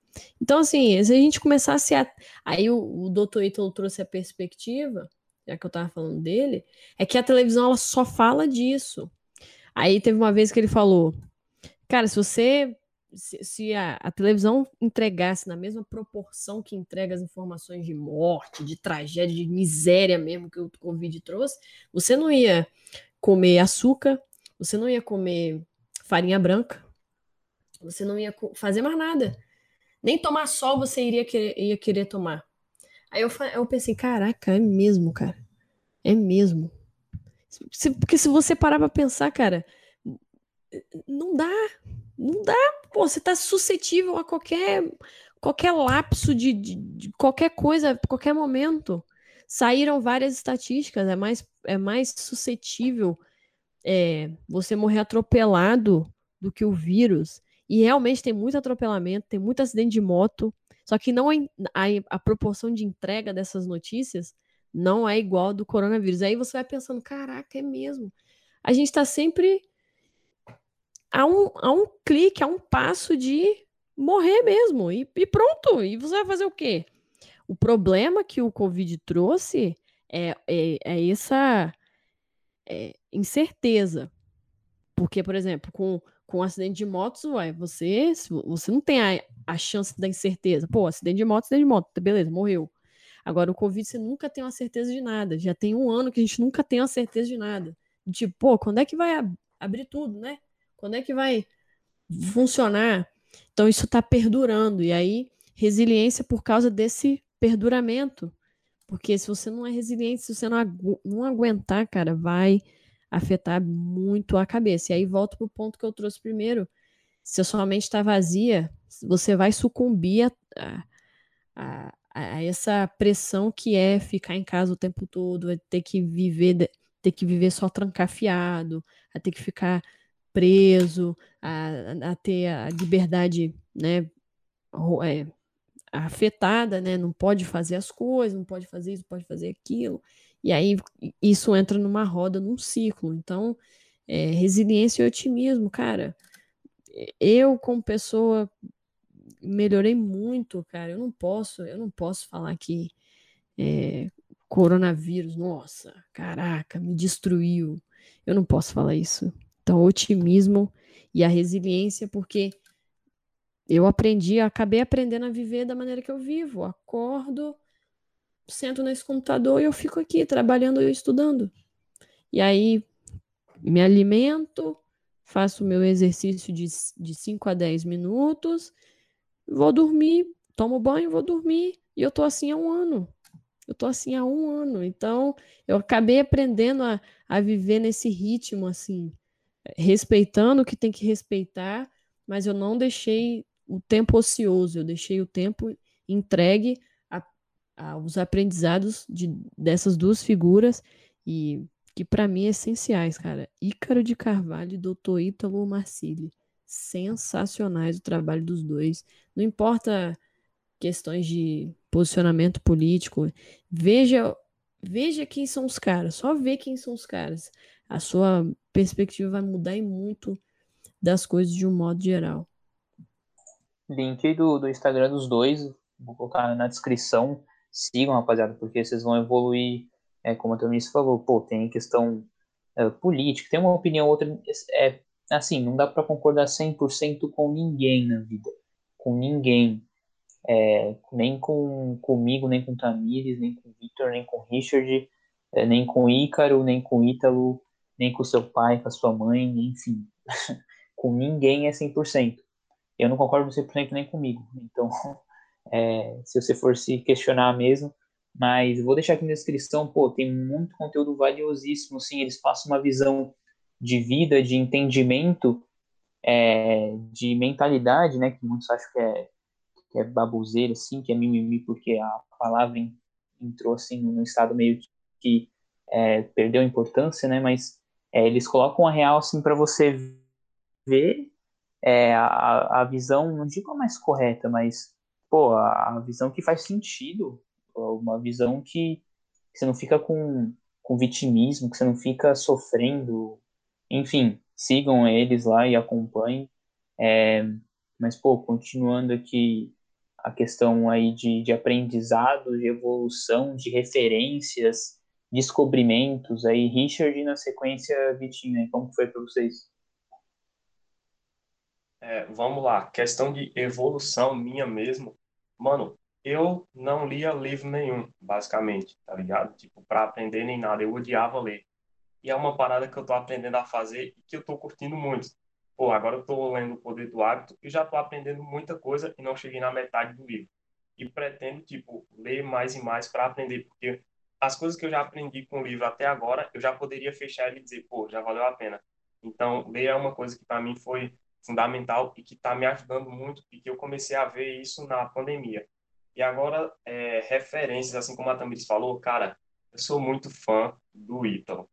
Então, assim, se a gente começar a se. at- Aí o, o doutor Ítalo trouxe a perspectiva, já que eu tava falando dele, é que a televisão ela só fala disso. Aí teve uma vez que ele falou: Cara, se você se, se a, a televisão entregasse na mesma proporção que entrega as informações de morte, de tragédia, de miséria mesmo que o Covid trouxe, você não ia comer açúcar, você não ia comer farinha branca, você não ia fazer mais nada. Nem tomar sol você iria querer, ia querer tomar. Aí eu, eu pensei, caraca, é mesmo, cara. É mesmo. Se- porque se você parar pra pensar, cara, não dá. Não dá, pô, você tá suscetível a qualquer qualquer lapso de, de, de qualquer coisa, qualquer momento. Saíram várias estatísticas, é mais, é mais suscetível é, você morrer atropelado do que o vírus. E realmente tem muito atropelamento, tem muito acidente de moto, só que não é- a, a proporção de entrega dessas notícias não é igual do coronavírus. Aí você vai pensando, caraca, é mesmo. A gente tá sempre a um, a um clique, a um passo de morrer mesmo. E, e pronto. E você vai fazer o quê? O problema que o Covid trouxe é, é, é essa é, incerteza. Porque, por exemplo, com, com um acidente de motos, ué, você, você não tem a, a chance da incerteza. Pô, acidente de moto, acidente de moto, beleza, morreu. Agora, o Covid, você nunca tem uma certeza de nada. Já tem um ano que a gente nunca tem uma certeza de nada. Tipo, pô, quando é que vai ab- abrir tudo, né? Quando é que vai funcionar? Então, isso está perdurando. E aí, resiliência por causa desse perduramento. Porque se você não é resiliente, se você não, agu- não aguentar, cara, vai afetar muito a cabeça. E aí, volto pro ponto que eu trouxe primeiro. Se a sua mente está vazia, você vai sucumbir a, a, a- essa pressão que é ficar em casa o tempo todo, ter que viver, ter que viver só trancafiado, a ter que ficar preso, a, a ter a liberdade, né, é, afetada, né, não pode fazer as coisas, não pode fazer isso, não pode fazer aquilo, e aí isso entra numa roda, num ciclo. Então, é, resiliência e otimismo, cara. Eu, como pessoa, melhorei muito, cara. Eu não posso, eu não posso falar que é, coronavírus, nossa, caraca, me destruiu. Eu não posso falar isso. Então, otimismo e a resiliência, porque eu aprendi, acabei aprendendo a viver da maneira que eu vivo. Acordo, sento nesse computador e eu fico aqui trabalhando e estudando. E aí me alimento, faço o meu exercício de, de 5 a 10 minutos, vou dormir, tomo banho, vou dormir. E eu tô assim há um ano. Eu tô assim há um ano. Então, eu acabei aprendendo a, a viver nesse ritmo, assim, respeitando o que tem que respeitar, mas eu não deixei o tempo ocioso, eu deixei o tempo entregue aos aprendizados de, dessas duas figuras e que para mim é essenciais, cara. Ícaro de Carvalho e Dr. Ítalo Marcilli. Sensacionais o trabalho dos dois. Não importa questões de posicionamento político, veja veja quem são os caras, só vê quem são os caras. A sua perspectiva vai mudar e muito das coisas de um modo geral. Link do, do Instagram dos dois, vou colocar na descrição. Sigam, rapaziada, porque vocês vão evoluir. É, como a Tamires falou, pô, tem questão é, política, tem uma opinião outra. É, assim, não dá para concordar 100% com ninguém na vida. Com ninguém. É, nem com comigo, nem com Tamires, nem com Victor, nem com Richard, é, nem com Ícaro, nem com Ítalo, nem com seu pai, com a sua mãe, enfim. (laughs) com ninguém é 100%. Eu não concordo 100% nem comigo. Então, (laughs) é, se você for se questionar mesmo, mas vou deixar aqui na descrição, pô, tem muito conteúdo valiosíssimo, sim, eles passam uma visão de vida, de entendimento, é, de mentalidade, né, que muitos acham que é, que é baboseira, assim, que é mimimi, porque a palavra entrou, assim, num estado meio que é, perdeu importância, né? Mas é, eles colocam a real assim para você ver é, a, a visão, não digo a mais correta, mas pô, a, visão que faz sentido, uma visão que, que você não fica com, com vitimismo, que você não fica sofrendo, enfim, sigam eles lá e acompanhem. É, mas, pô, continuando aqui a questão aí de, de aprendizado, de evolução, de referências, descobrimentos aí, Richard e na sequência Vitinho, como foi para vocês? É, vamos lá, questão de evolução minha mesmo, mano, eu não lia livro nenhum, basicamente, tá ligado? Tipo, para aprender nem nada, eu odiava ler. E é uma parada que eu tô aprendendo a fazer e que eu tô curtindo muito. Pô, agora eu tô lendo O Poder do Hábito e já tô aprendendo muita coisa e não cheguei na metade do livro. E pretendo, tipo, ler mais e mais para aprender, porque as coisas que eu já aprendi com o livro até agora, eu já poderia fechar ele e dizer, pô, já valeu a pena. Então, ler é uma coisa que para mim foi fundamental e que está me ajudando muito e que eu comecei a ver isso na pandemia. E agora, é, referências, assim como a Tamiris falou, cara, eu sou muito fã do Ítalo.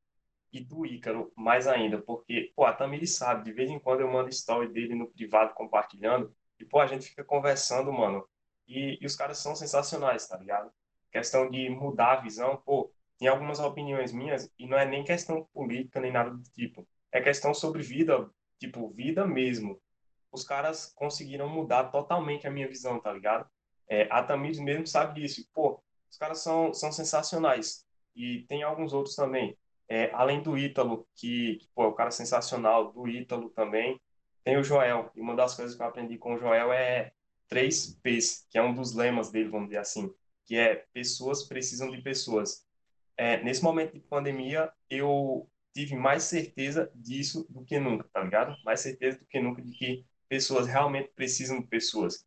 E do Ícaro, mais ainda, porque, pô, a Tamiris sabe, de vez em quando eu mando story dele no privado compartilhando, e, pô, a gente fica conversando, mano. E, e os caras são sensacionais, tá ligado? Questão de mudar a visão, pô, tem algumas opiniões minhas, e não é nem questão política, nem nada do tipo. É questão sobre vida, tipo, vida mesmo. Os caras conseguiram mudar totalmente a minha visão, tá ligado? É, a Tamires mesmo sabe disso. Pô, os caras são, são sensacionais. E tem alguns outros também. É, além do Ítalo, que, que pô, é um cara sensacional, do Ítalo também, tem o Joel. E uma das coisas que eu aprendi com o Joel é três P's, que é um dos lemas dele, vamos dizer assim, que é pessoas precisam de pessoas. É, nesse momento de pandemia, eu tive mais certeza disso do que nunca, tá ligado? Mais certeza do que nunca de que pessoas realmente precisam de pessoas.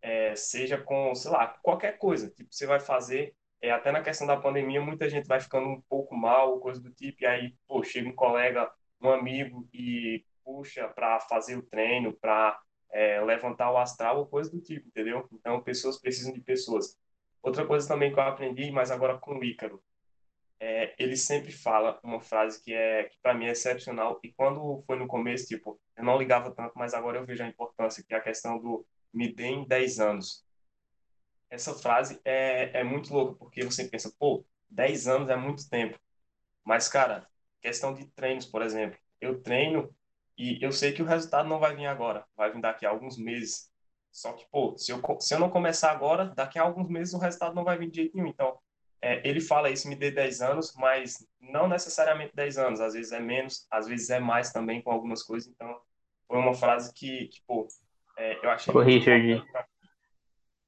É, seja com, sei lá, qualquer coisa. Tipo, você vai fazer, é, até na questão da pandemia, muita gente vai ficando um pouco mal, coisa do tipo, e aí, pô, chega um colega, um amigo e puxa para fazer o treino, para é, levantar o astral ou coisa do tipo, entendeu? Então, pessoas precisam de pessoas. Outra coisa também que eu aprendi, mas agora com o Ícaro, é, ele sempre fala uma frase que é que para mim é excepcional e quando foi no começo tipo eu não ligava tanto mas agora eu vejo a importância que é a questão do me deem 10 anos essa frase é, é muito louca porque você pensa pô 10 anos é muito tempo mas cara questão de treinos por exemplo. Eu treino e eu sei que o resultado não vai vir agora vai vir daqui a alguns meses. Só que pô se eu se eu não começar agora daqui a alguns meses o resultado não vai vir de jeito nenhum. Então é, ele fala isso, me dê 10 anos, mas não necessariamente 10 anos, às vezes é menos, às vezes é mais também com algumas coisas, então foi uma frase que, que pô, é, eu achei... Ô, Richard,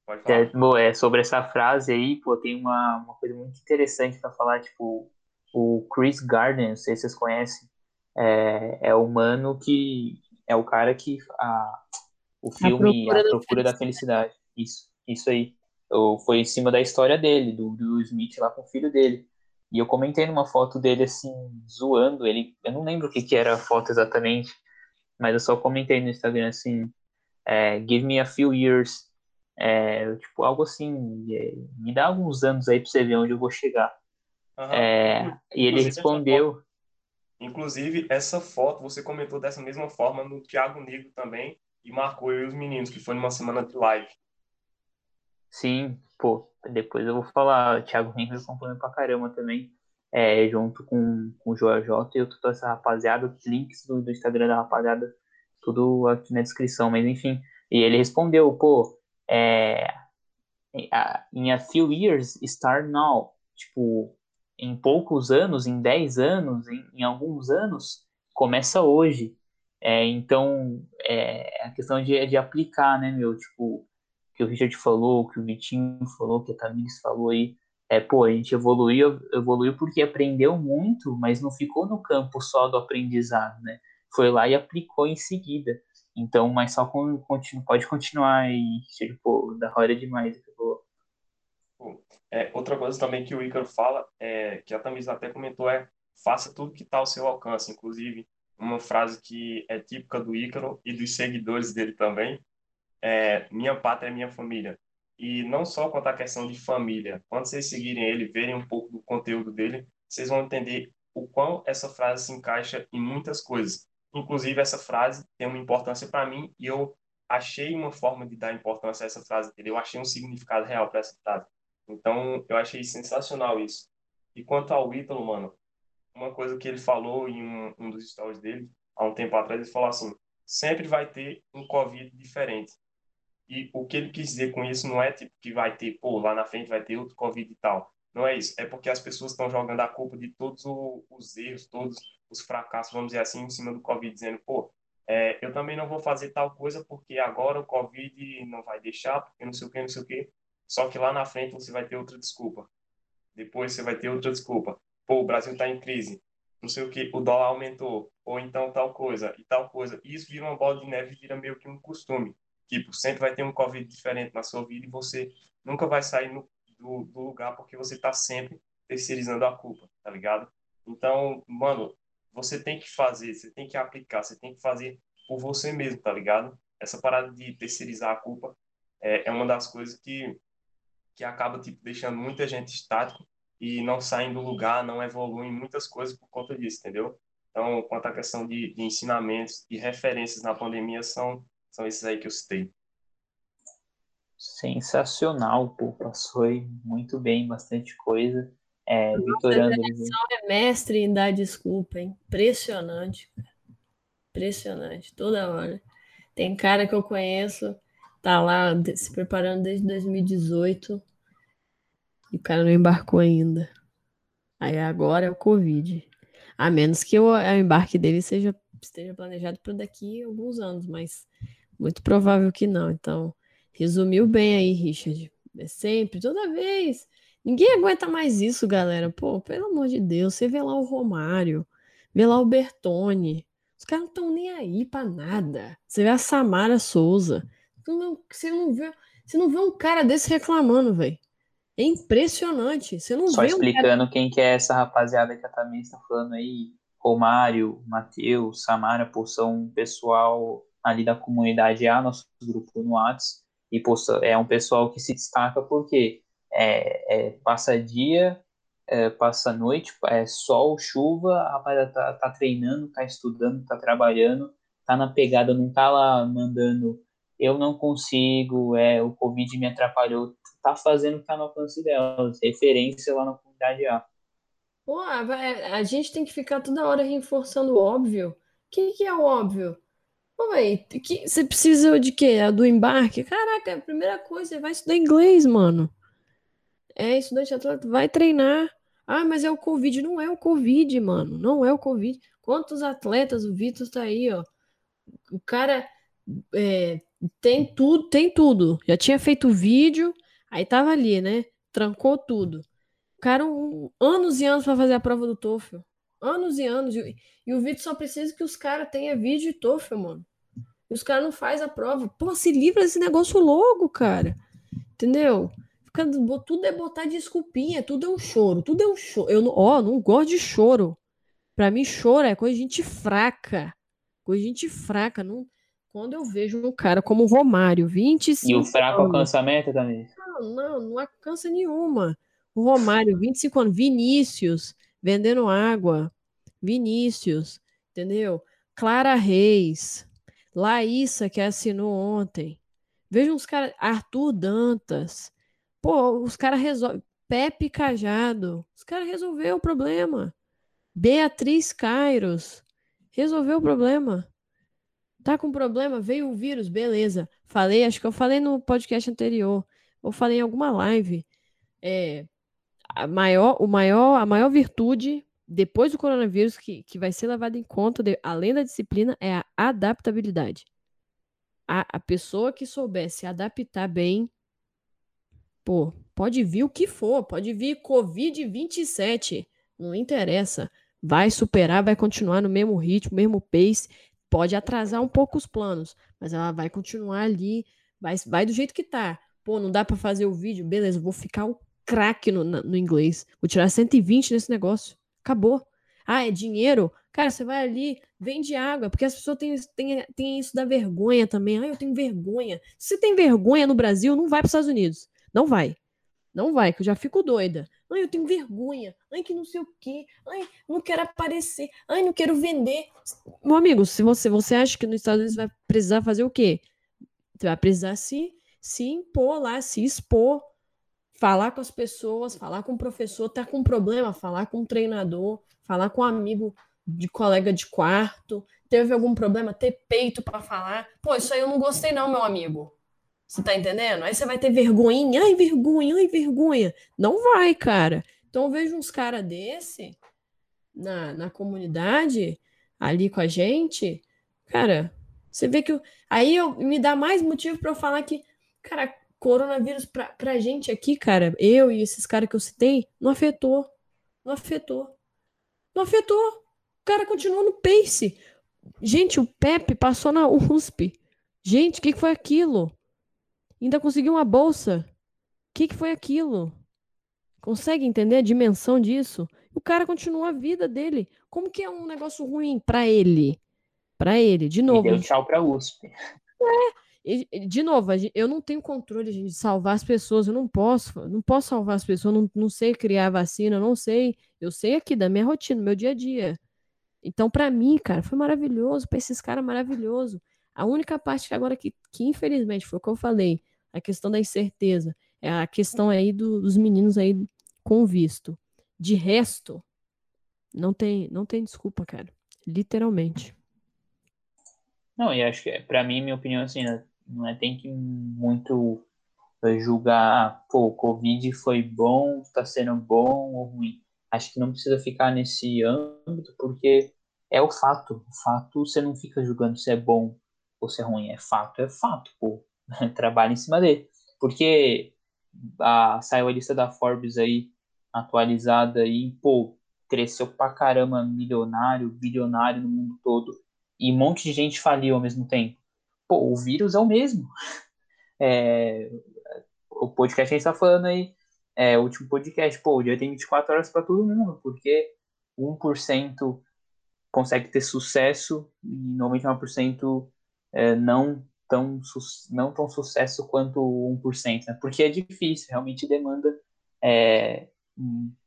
Pode falar. É, bom, é, sobre essa frase aí, pô, tem uma, uma coisa muito interessante para falar, tipo, o Chris Gardner, não sei se vocês conhecem, é, é o mano que é o cara que a, o filme A Procura, a procura da, felicidade. da Felicidade, isso, isso aí eu, foi em cima da história dele, do, do Smith lá com o filho dele. E eu comentei numa foto dele assim, zoando ele. Eu não lembro o que, que era a foto exatamente, mas eu só comentei no Instagram assim: é, Give me a few years. É, tipo, algo assim, é, me dá alguns anos aí pra você ver onde eu vou chegar. Uhum. e ele respondeu. Inclusive, essa foto você comentou dessa mesma forma no Thiago Negro também e marcou eu e os meninos, que foi numa semana de live. Sim, pô, depois eu vou falar, o Thiago Henry acompanha pra caramba também, é, junto com, com o Joel J. E toda essa rapaziada, os links do, do Instagram da rapaziada, tudo aqui na descrição, mas enfim, e ele respondeu, pô, é, in a few years, start now, tipo, em poucos anos, em 10 anos, em, em alguns anos, começa hoje, é, então, é a questão de, de aplicar, né, meu, tipo, que o Richard falou, que o Vitinho falou, que a Tamires falou aí, é, pô, a gente evoluiu, evoluiu porque aprendeu muito, mas não ficou no campo só do aprendizado, né? Foi lá e aplicou em seguida. Então, mas só com, continu, pode continuar Richard, pô, da hora demais. É, outra coisa também que o Ícaro fala, é, que a Tamires até comentou, é faça tudo que está ao seu alcance, inclusive uma frase que é típica do Ícaro e dos seguidores dele também, é, minha pátria minha família. E não só quanto à questão de família. Quando vocês seguirem ele, verem um pouco do conteúdo dele, vocês vão entender o quão essa frase se encaixa em muitas coisas. Inclusive, essa frase tem uma importância para mim e eu achei uma forma de dar importância a essa frase, entendeu? Eu achei um significado real para essa frase. Então, eu achei sensacional isso. E quanto ao Ítalo, mano, uma coisa que ele falou em um, um dos stories dele, há um tempo atrás, ele falou assim, sempre vai ter um Covid diferente. E o que ele quis dizer com isso não é tipo que vai ter, pô, lá na frente vai ter outro Covid e tal. Não é isso. É porque as pessoas estão jogando a culpa de todos os erros, todos os fracassos, vamos dizer assim, em cima do Covid, dizendo, pô, é, eu também não vou fazer tal coisa porque agora o Covid não vai deixar, porque não sei o que, não sei o que. Só que lá na frente você vai ter outra desculpa. Depois você vai ter outra desculpa. Pô, o Brasil está em crise, não sei o que, o dólar aumentou, ou então tal coisa e tal coisa. E isso vira uma bola de neve vira meio que um costume. Tipo, sempre vai ter um Covid diferente na sua vida e você nunca vai sair no, do, do lugar porque você está sempre terceirizando a culpa, tá ligado? Então, mano, você tem que fazer, você tem que aplicar, você tem que fazer por você mesmo, tá ligado? Essa parada de terceirizar a culpa é, é uma das coisas que, que acaba, tipo, deixando muita gente estático e não saem do lugar, não evoluem muitas coisas por conta disso, entendeu? Então, quanto à questão de, de ensinamentos e referências na pandemia, são são esses aí que eu citei. Sensacional, pô. Passou aí muito bem, bastante coisa. É, Nossa, Vitorando. é mestre em dar desculpa, hein? Impressionante. Impressionante, toda hora. Tem cara que eu conheço, tá lá se preparando desde 2018 e o cara não embarcou ainda. Aí agora é o Covid. A menos que o, o embarque dele seja, esteja planejado para daqui a alguns anos, mas muito provável que não. Então, resumiu bem aí, Richard. É sempre, toda vez. Ninguém aguenta mais isso, galera. Pô, pelo amor de Deus, você vê lá o Romário, vê lá o Bertone. Os caras não estão nem aí para nada. Você vê a Samara Souza. Você não vê, você não vê um cara desse reclamando, velho. É impressionante. Você não Só vê explicando um cara... quem que é essa rapaziada que a Tamir está falando aí. Romário, Matheus, Samara, pô, são um pessoal ali da comunidade A, nosso grupo no Whats, e posta, é um pessoal que se destaca porque é, é, passa dia, é, passa noite, é sol, chuva, a rapaziada tá, tá treinando, tá estudando, tá trabalhando, tá na pegada, não tá lá mandando eu não consigo, é, o Covid me atrapalhou, tá fazendo o que tá no alcance delas, referência lá na comunidade A. Pô, a gente tem que ficar toda hora reforçando o óbvio. O que, que é o óbvio? Véi, que, você precisa de quê? Do embarque? Caraca, a primeira coisa, você vai estudar inglês, mano. É, estudante atleta, vai treinar. Ah, mas é o Covid. Não é o Covid, mano. Não é o Covid. Quantos atletas? O Vitor tá aí, ó. O cara é, tem tudo, tem tudo. Já tinha feito vídeo, aí tava ali, né? Trancou tudo. O cara, um, anos e anos para fazer a prova do TOEFL. Anos e anos. E, e o Vitor só precisa que os caras tenham vídeo e TOEFL, mano. E os caras não fazem a prova. Pô, se livra desse negócio logo, cara. Entendeu? Fica, tudo é botar desculpinha, tudo é um choro, tudo é um choro. Eu, ó, não gosto de choro. Pra mim, choro é coisa de gente fraca. Coisa de gente fraca. Não... Quando eu vejo um cara como o Romário, 25 E o fraco anos, alcança a meta também? Não, não, não alcança nenhuma. O Romário, 25 anos, Vinícius, vendendo água. Vinícius, entendeu? Clara Reis, Laísa, que assinou ontem. Vejam os caras. Arthur Dantas. Pô, os caras resolvem. Pepe Cajado. Os caras resolveram o problema. Beatriz Cairos. Resolveu o problema. Tá com problema? Veio o vírus, beleza. Falei, acho que eu falei no podcast anterior. Ou falei em alguma live. É, a maior, o maior, a maior virtude depois do coronavírus que, que vai ser levado em conta, de, além da disciplina, é a adaptabilidade. A, a pessoa que souber se adaptar bem, pô, pode vir o que for, pode vir Covid-27, não interessa. Vai superar, vai continuar no mesmo ritmo, mesmo pace, pode atrasar um pouco os planos, mas ela vai continuar ali, vai, vai do jeito que tá. Pô, não dá para fazer o vídeo, beleza, vou ficar um craque no, no inglês, vou tirar 120 nesse negócio. Acabou. Ah, é dinheiro? Cara, você vai ali, vende água, porque as pessoas têm, têm, têm isso da vergonha também. Ah, eu tenho vergonha. Se você tem vergonha no Brasil, não vai para os Estados Unidos. Não vai. Não vai, que eu já fico doida. Ai, eu tenho vergonha. Ai, que não sei o quê. Ai, não quero aparecer. Ai, não quero vender. Meu amigo, se você, você acha que nos Estados Unidos vai precisar fazer o quê? Você vai precisar se, se impor lá, se expor, falar com as pessoas, falar com o professor, tá com problema, falar com o treinador, falar com um amigo de colega de quarto, teve algum problema, ter peito para falar. Pô, isso aí eu não gostei não, meu amigo. Você tá entendendo? Aí você vai ter vergonha, ai, vergonha, ai, vergonha. Não vai, cara. Então eu vejo uns caras desse na, na comunidade, ali com a gente, cara, você vê que. Eu, aí eu, me dá mais motivo para eu falar que, cara, coronavírus pra, pra gente aqui, cara, eu e esses caras que eu citei, não afetou. Não afetou. Não afetou. O cara continua no pace. Gente, o Pepe passou na USP. Gente, o que, que foi aquilo? Ainda conseguiu uma bolsa. O que, que foi aquilo? Consegue entender a dimensão disso? O cara continua a vida dele. Como que é um negócio ruim para ele? Para ele, de novo. E deu tchau pra USP. É, de novo, eu não tenho controle gente, de salvar as pessoas, eu não posso, não posso salvar as pessoas, não, não sei criar vacina, não sei, eu sei aqui da minha rotina, do meu dia a dia. Então, para mim, cara, foi maravilhoso, para esses caras, maravilhoso. A única parte que agora que, que, infelizmente, foi o que eu falei, a questão da incerteza, é a questão aí do, dos meninos aí com visto. De resto, não tem, não tem desculpa, cara. Literalmente. Não, e acho que, para mim, minha opinião, assim, né, não é tem que muito julgar, pô, o Covid foi bom, está sendo bom ou ruim acho que não precisa ficar nesse âmbito, porque é o fato. O fato, você não fica julgando se é bom ou se é ruim. É fato, é fato, pô. (laughs) Trabalha em cima dele. Porque a, saiu a lista da Forbes aí, atualizada aí, pô, cresceu pra caramba, milionário, bilionário no mundo todo. E um monte de gente faliu ao mesmo tempo. Pô, o vírus é o mesmo. (laughs) É, o podcast a gente tá falando aí é, o último podcast, pô, o dia tem 24 horas para todo mundo, porque 1% consegue ter sucesso e 99% é, não tão, não tão sucesso quanto 1%, né? Porque é difícil, realmente demanda é,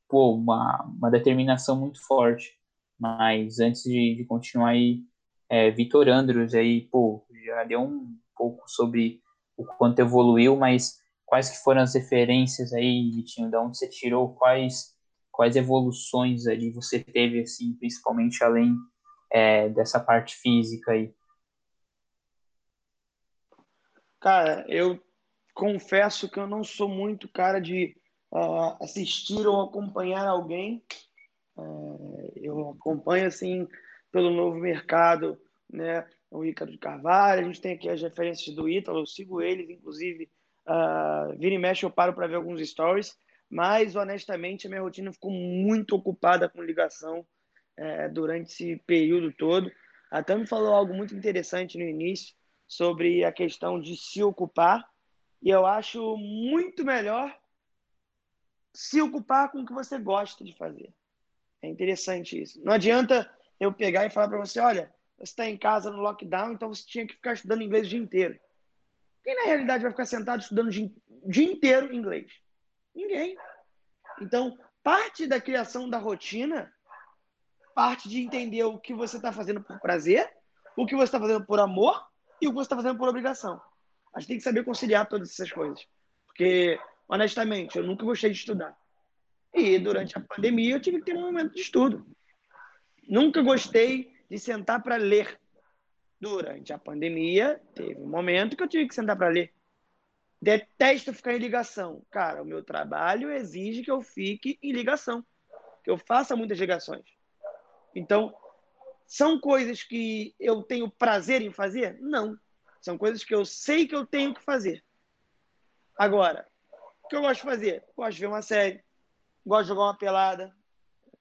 pô, uma, uma determinação muito forte. Mas antes de, de continuar aí, é, Vitor Andros aí, pô, já deu um pouco sobre o quanto evoluiu, mas quais que foram as referências aí, Vitinho, de onde você tirou, quais, quais evoluções ali você teve, assim, principalmente além é, dessa parte física aí? Cara, eu confesso que eu não sou muito cara de uh, assistir ou acompanhar alguém. Uh, eu acompanho, assim, pelo novo mercado, né? O Ricardo de Carvalho, a gente tem aqui as referências do Ítalo, eu sigo eles, inclusive, Uh, vira e mexe eu paro para ver alguns stories, mas honestamente a minha rotina ficou muito ocupada com ligação é, durante esse período todo. Até me falou algo muito interessante no início sobre a questão de se ocupar, e eu acho muito melhor se ocupar com o que você gosta de fazer. É interessante isso. Não adianta eu pegar e falar para você: olha, você está em casa no lockdown, então você tinha que ficar estudando inglês o dia inteiro. Quem na realidade vai ficar sentado estudando o dia inteiro inglês? Ninguém. Então, parte da criação da rotina parte de entender o que você está fazendo por prazer, o que você está fazendo por amor e o que você está fazendo por obrigação. A gente tem que saber conciliar todas essas coisas. Porque, honestamente, eu nunca gostei de estudar. E durante a pandemia eu tive que ter um momento de estudo. Nunca gostei de sentar para ler durante a pandemia, teve um momento que eu tive que sentar para ler. Detesto ficar em ligação. Cara, o meu trabalho exige que eu fique em ligação, que eu faça muitas ligações. Então, são coisas que eu tenho prazer em fazer? Não. São coisas que eu sei que eu tenho que fazer. Agora, o que eu gosto de fazer? Gosto de ver uma série, gosto de jogar uma pelada,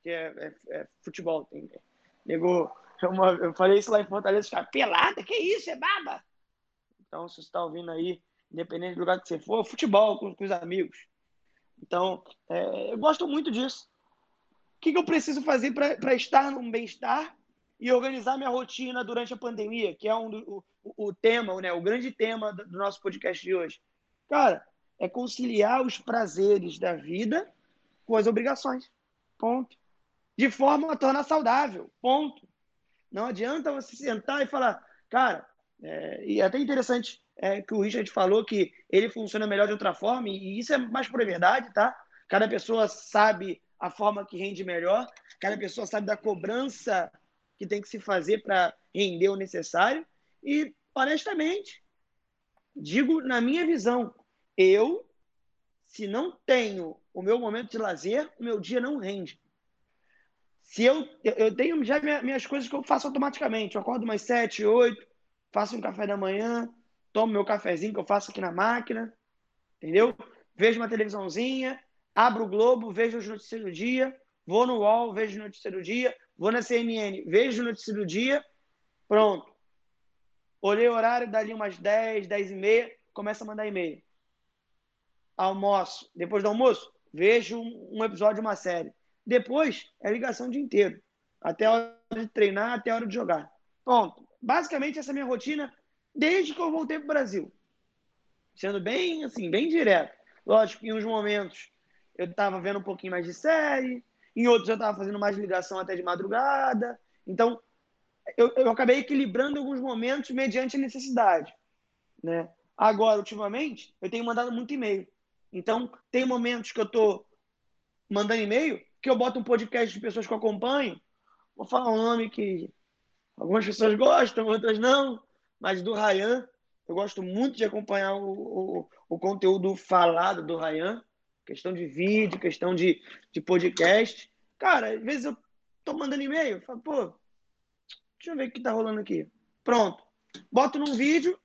que é, é, é futebol. Tem, nego (laughs) eu falei isso lá em Fortaleza, os caras, pelada? Que isso? É baba? Então, se você está ouvindo aí, independente do lugar que você for, futebol com, com os amigos. Então, é, eu gosto muito disso. O que, que eu preciso fazer para estar num bem-estar e organizar minha rotina durante a pandemia, que é um, o, o tema, né, o grande tema do nosso podcast de hoje? Cara, é conciliar os prazeres da vida com as obrigações. Ponto. De forma a tornar saudável. Ponto. Não adianta você sentar e falar, cara, é, e é até interessante é, que o Richard falou que ele funciona melhor de outra forma, e isso é mais por verdade, tá? Cada pessoa sabe a forma que rende melhor, cada pessoa sabe da cobrança que tem que se fazer para render o necessário, e honestamente, digo na minha visão, eu, se não tenho o meu momento de lazer, o meu dia não rende. Se eu, eu tenho já minhas coisas que eu faço automaticamente, eu acordo umas sete, oito, faço um café da manhã, tomo meu cafezinho que eu faço aqui na máquina, entendeu? Vejo uma televisãozinha, abro o Globo, vejo as notícias do dia, vou no UOL, vejo notícias do dia, vou na CNN, vejo notícias do dia, pronto. Olhei o horário, dali umas 10, 10 e meia, começa a mandar e-mail. Almoço. Depois do almoço, vejo um episódio de uma série. Depois, é ligação o dia inteiro. Até a hora de treinar, até a hora de jogar. Pronto. Basicamente, essa é a minha rotina desde que eu voltei para o Brasil. Sendo bem, assim, bem direto. Lógico que em uns momentos eu estava vendo um pouquinho mais de série, em outros eu estava fazendo mais ligação até de madrugada. Então, eu, eu acabei equilibrando alguns momentos mediante a necessidade. Né? Agora, ultimamente, eu tenho mandado muito e-mail. Então, tem momentos que eu estou mandando e-mail que eu boto um podcast de pessoas que eu acompanho. Vou falar um nome que algumas pessoas gostam, outras não mas do Ryan, eu gosto muito de acompanhar o, o, o conteúdo falado do Ryan, questão de vídeo, questão de, de podcast. Cara, às vezes eu tô mandando e-mail, falo, pô, deixa eu ver o que tá rolando aqui. Pronto. Boto num vídeo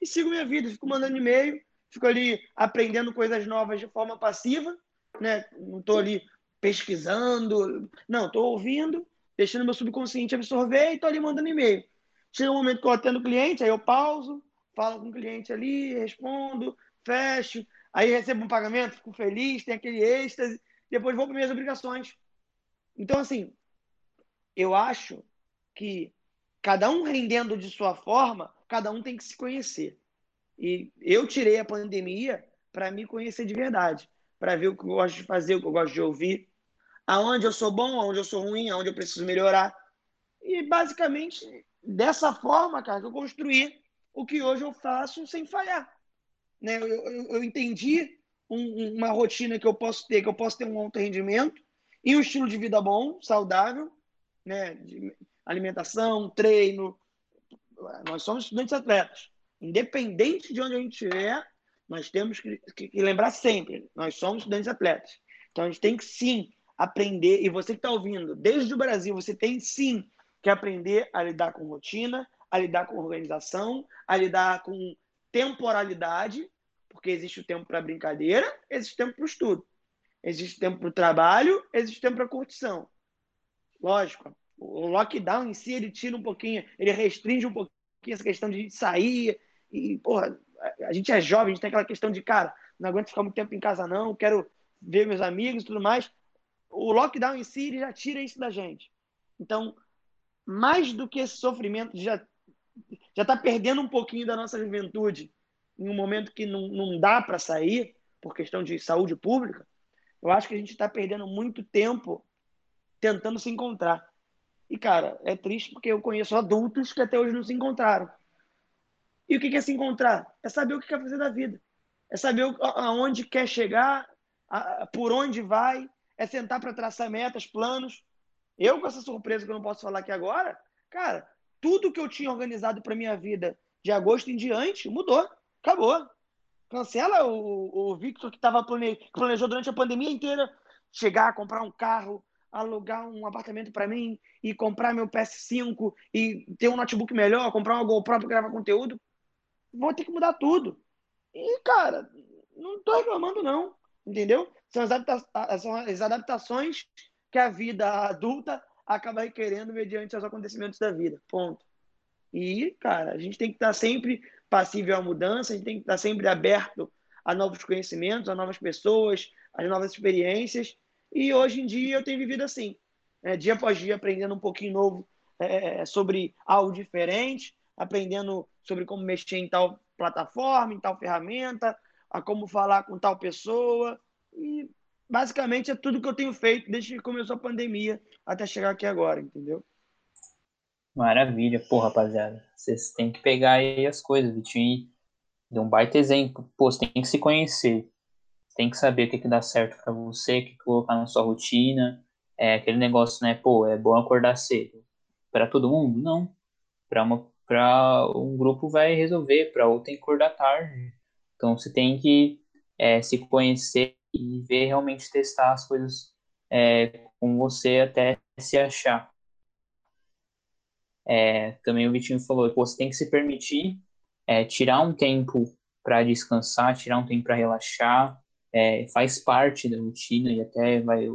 e sigo minha vida, fico mandando e-mail, fico ali aprendendo coisas novas de forma passiva, né? Não tô ali pesquisando, não, tô ouvindo, deixando meu subconsciente absorver e tô ali mandando e-mail. Chega um momento que eu atendo o cliente, aí eu pauso, falo com o cliente ali, respondo, fecho, aí recebo um pagamento, fico feliz, tem aquele êxtase, depois vou para minhas obrigações. Então, assim, eu acho que cada um rendendo de sua forma, cada um tem que se conhecer. E eu tirei a pandemia para me conhecer de verdade, para ver o que eu gosto de fazer, o que eu gosto de ouvir, aonde eu sou bom, aonde eu sou ruim, aonde eu preciso melhorar. E basicamente dessa forma, cara, que eu construí o que hoje eu faço sem falhar. Né? Eu, eu, eu entendi um, uma rotina que eu posso ter, que eu posso ter um alto rendimento e um estilo de vida bom, saudável, né? De alimentação, treino. Nós somos estudantes atletas. Independente de onde a gente estiver, nós temos que, que, que lembrar sempre, nós somos estudantes atletas. Então a gente tem que sim aprender, e você que está ouvindo, desde o Brasil, você tem sim que aprender a lidar com rotina, a lidar com organização, a lidar com temporalidade, porque existe o tempo para brincadeira, existe tempo para o estudo. Existe tempo para o trabalho, existe tempo para curtição. Lógico, o lockdown em si, ele tira um pouquinho, ele restringe um pouquinho essa questão de sair. E, porra, a gente é jovem, a gente tem aquela questão de, cara, não aguento ficar muito tempo em casa, não, quero ver meus amigos e tudo mais. O lockdown em si, já tira isso da gente. Então, mais do que esse sofrimento, já já está perdendo um pouquinho da nossa juventude em um momento que não, não dá para sair por questão de saúde pública, eu acho que a gente está perdendo muito tempo tentando se encontrar. E, cara, é triste porque eu conheço adultos que até hoje não se encontraram. E o que é se encontrar? É saber o que quer fazer da vida. É saber aonde quer chegar, por onde vai, é sentar para traçar metas, planos, eu, com essa surpresa que eu não posso falar aqui agora, cara, tudo que eu tinha organizado para minha vida de agosto em diante mudou. Acabou. Cancela o, o Victor que estava plane... planejou durante a pandemia inteira chegar, comprar um carro, alugar um apartamento para mim e comprar meu PS5 e ter um notebook melhor, comprar uma GoPro para gravar conteúdo. Vou ter que mudar tudo. E, cara, não tô reclamando, não. Entendeu? São as, adapta são as adaptações que a vida adulta acaba requerendo mediante os acontecimentos da vida. Ponto. E, cara, a gente tem que estar sempre passível à mudança, a gente tem que estar sempre aberto a novos conhecimentos, a novas pessoas, a novas experiências. E hoje em dia eu tenho vivido assim, né? dia após dia, aprendendo um pouquinho novo é, sobre algo diferente, aprendendo sobre como mexer em tal plataforma, em tal ferramenta, a como falar com tal pessoa. E basicamente é tudo que eu tenho feito desde que começou a pandemia até chegar aqui agora, entendeu? Maravilha, pô, rapaziada. Vocês têm que pegar aí as coisas. Vitinho deu um baita exemplo. Pô, você tem que se conhecer. Tem que saber o que, que dá certo para você, o que, colocar na sua rotina. É aquele negócio, né? Pô, é bom acordar cedo. Para todo mundo? Não. Para uma para um grupo vai resolver, para outro tem que acordar tarde. Então você tem que é, se conhecer e ver realmente testar as coisas é, com você até se achar. É, também o Vitinho falou, pô, você tem que se permitir é, tirar um tempo para descansar, tirar um tempo para relaxar, é, faz parte da rotina e até vai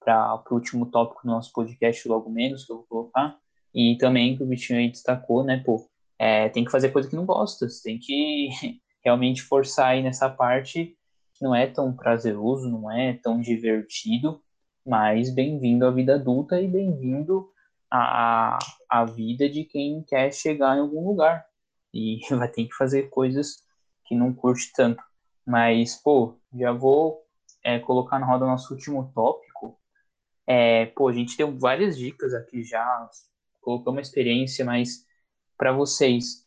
para o último tópico do nosso podcast logo menos que eu vou colocar e também que o Vitinho aí destacou, né, pô, é, tem que fazer coisa que não gosta, você tem que (laughs) realmente forçar aí nessa parte que não é tão prazeroso, não é tão divertido, mas bem-vindo à vida adulta e bem-vindo a, a vida de quem quer chegar em algum lugar. E (laughs) vai ter que fazer coisas que não curte tanto. Mas, pô, já vou é, colocar na roda o nosso último tópico. É, pô, a gente deu várias dicas aqui já, colocou uma experiência, mas para vocês,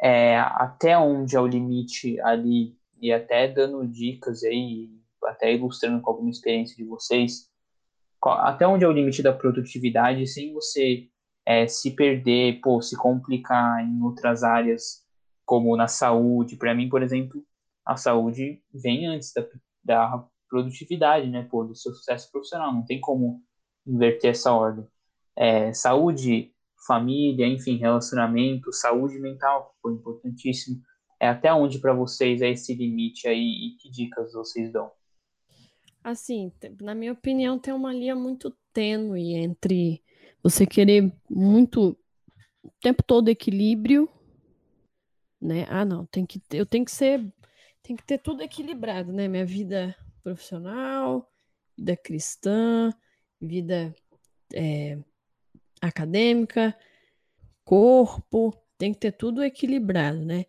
é, até onde é o limite ali, e até dando dicas aí, até ilustrando com alguma experiência de vocês, até onde é o limite da produtividade sem você é, se perder, pô, se complicar em outras áreas, como na saúde. Para mim, por exemplo, a saúde vem antes da, da produtividade, né, pô, do seu sucesso profissional. Não tem como inverter essa ordem. É, saúde, família, enfim, relacionamento, saúde mental, foi importantíssimo. É até onde para vocês é esse limite aí e que dicas vocês dão? Assim, na minha opinião, tem uma linha muito tênue entre você querer muito o tempo todo equilíbrio, né? Ah, não, tem que eu tenho que ser, tem que ter tudo equilibrado, né? Minha vida profissional, vida cristã, vida é, acadêmica, corpo, tem que ter tudo equilibrado, né?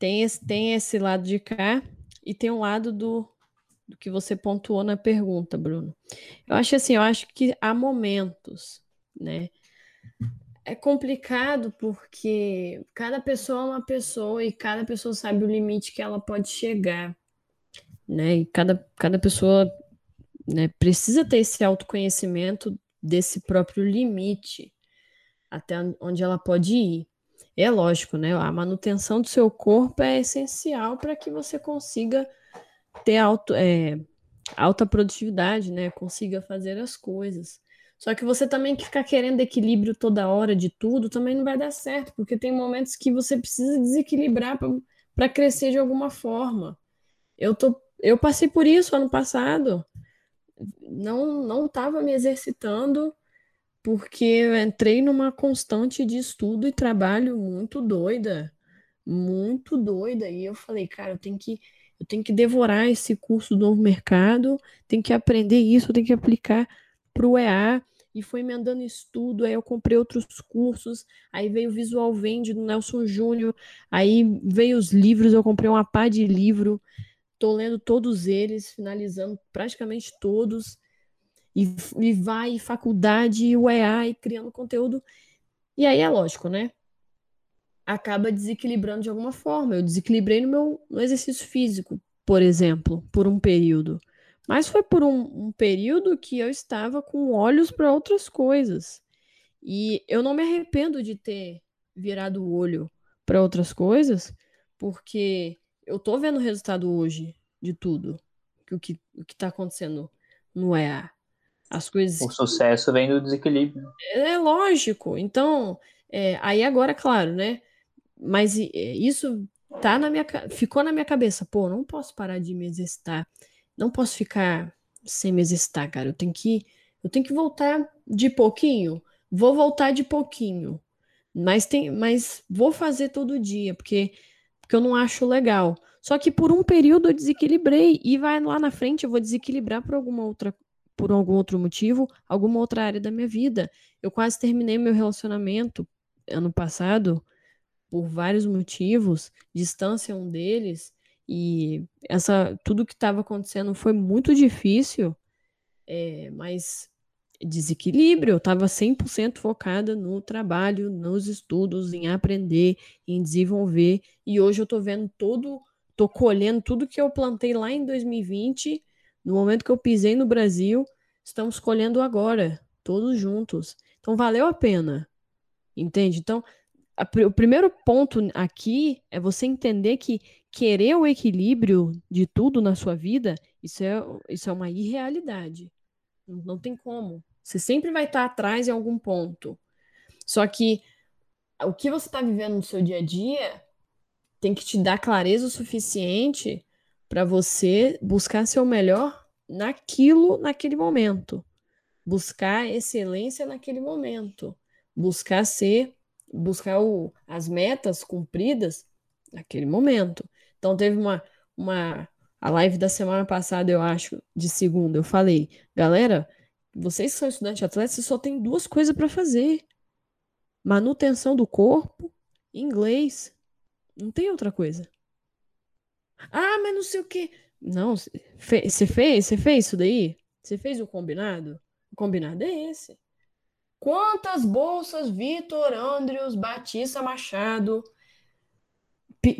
Tem esse, tem esse lado de cá e tem um lado do do que você pontuou na pergunta, Bruno. Eu acho assim, eu acho que há momentos, né? É complicado porque cada pessoa é uma pessoa e cada pessoa sabe o limite que ela pode chegar, né? E cada, cada pessoa né, precisa ter esse autoconhecimento desse próprio limite até onde ela pode ir. É lógico, né? A manutenção do seu corpo é essencial para que você consiga ter alto, é, alta produtividade, né? Consiga fazer as coisas. Só que você também que ficar querendo equilíbrio toda hora de tudo também não vai dar certo, porque tem momentos que você precisa desequilibrar para crescer de alguma forma. Eu tô, eu passei por isso ano passado. Não não estava me exercitando porque eu entrei numa constante de estudo e trabalho muito doida, muito doida. E eu falei, cara, eu tenho que eu tenho que devorar esse curso do novo mercado, tenho que aprender isso, tenho que aplicar para o EA. E foi me estudo, aí eu comprei outros cursos, aí veio o Visual Vende do Nelson Júnior, aí veio os livros, eu comprei uma pá de livro, tô lendo todos eles, finalizando praticamente todos, e, e vai, faculdade, e o EA, e criando conteúdo. E aí é lógico, né? acaba desequilibrando de alguma forma. Eu desequilibrei no meu no exercício físico, por exemplo, por um período. Mas foi por um, um período que eu estava com olhos para outras coisas. E eu não me arrependo de ter virado o olho para outras coisas, porque eu tô vendo o resultado hoje de tudo. Que o que o está acontecendo no EA. As coisas. O sucesso vem do desequilíbrio. É, é lógico. Então, é, aí agora, claro, né? Mas isso tá na minha ficou na minha cabeça, pô, não posso parar de me exercitar. Não posso ficar sem me exercitar, cara. Eu tenho que eu tenho que voltar de pouquinho. Vou voltar de pouquinho. Mas tem, mas vou fazer todo dia, porque porque eu não acho legal. Só que por um período eu desequilibrei e vai lá na frente eu vou desequilibrar por alguma outra por algum outro motivo, alguma outra área da minha vida. Eu quase terminei meu relacionamento ano passado por vários motivos, distância é um deles, E essa tudo que estava acontecendo foi muito difícil, é, mas desequilíbrio. Eu estava 100% focada no trabalho, nos estudos, em aprender, em desenvolver. E hoje eu estou vendo todo, estou colhendo tudo que eu plantei lá em 2020, no momento que eu pisei no Brasil, estamos colhendo agora, todos juntos. Então valeu a pena. Entende? Então, a, o primeiro ponto aqui é você entender que querer o equilíbrio de tudo na sua vida, isso é, isso é uma irrealidade. Não, não tem como. Você sempre vai estar atrás em algum ponto. Só que o que você está vivendo no seu dia a dia tem que te dar clareza o suficiente para você buscar seu melhor naquilo, naquele momento. Buscar excelência naquele momento. Buscar ser, buscar o, as metas cumpridas naquele momento. Então teve uma, uma a live da semana passada, eu acho, de segunda, eu falei, galera, vocês que são estudantes atletas, vocês só tem duas coisas para fazer: manutenção do corpo, inglês. Não tem outra coisa. Ah, mas não sei o quê. Não, você fez, você fez isso daí? Você fez o combinado? O combinado é esse. Quantas bolsas Vitor Andrews Batista Machado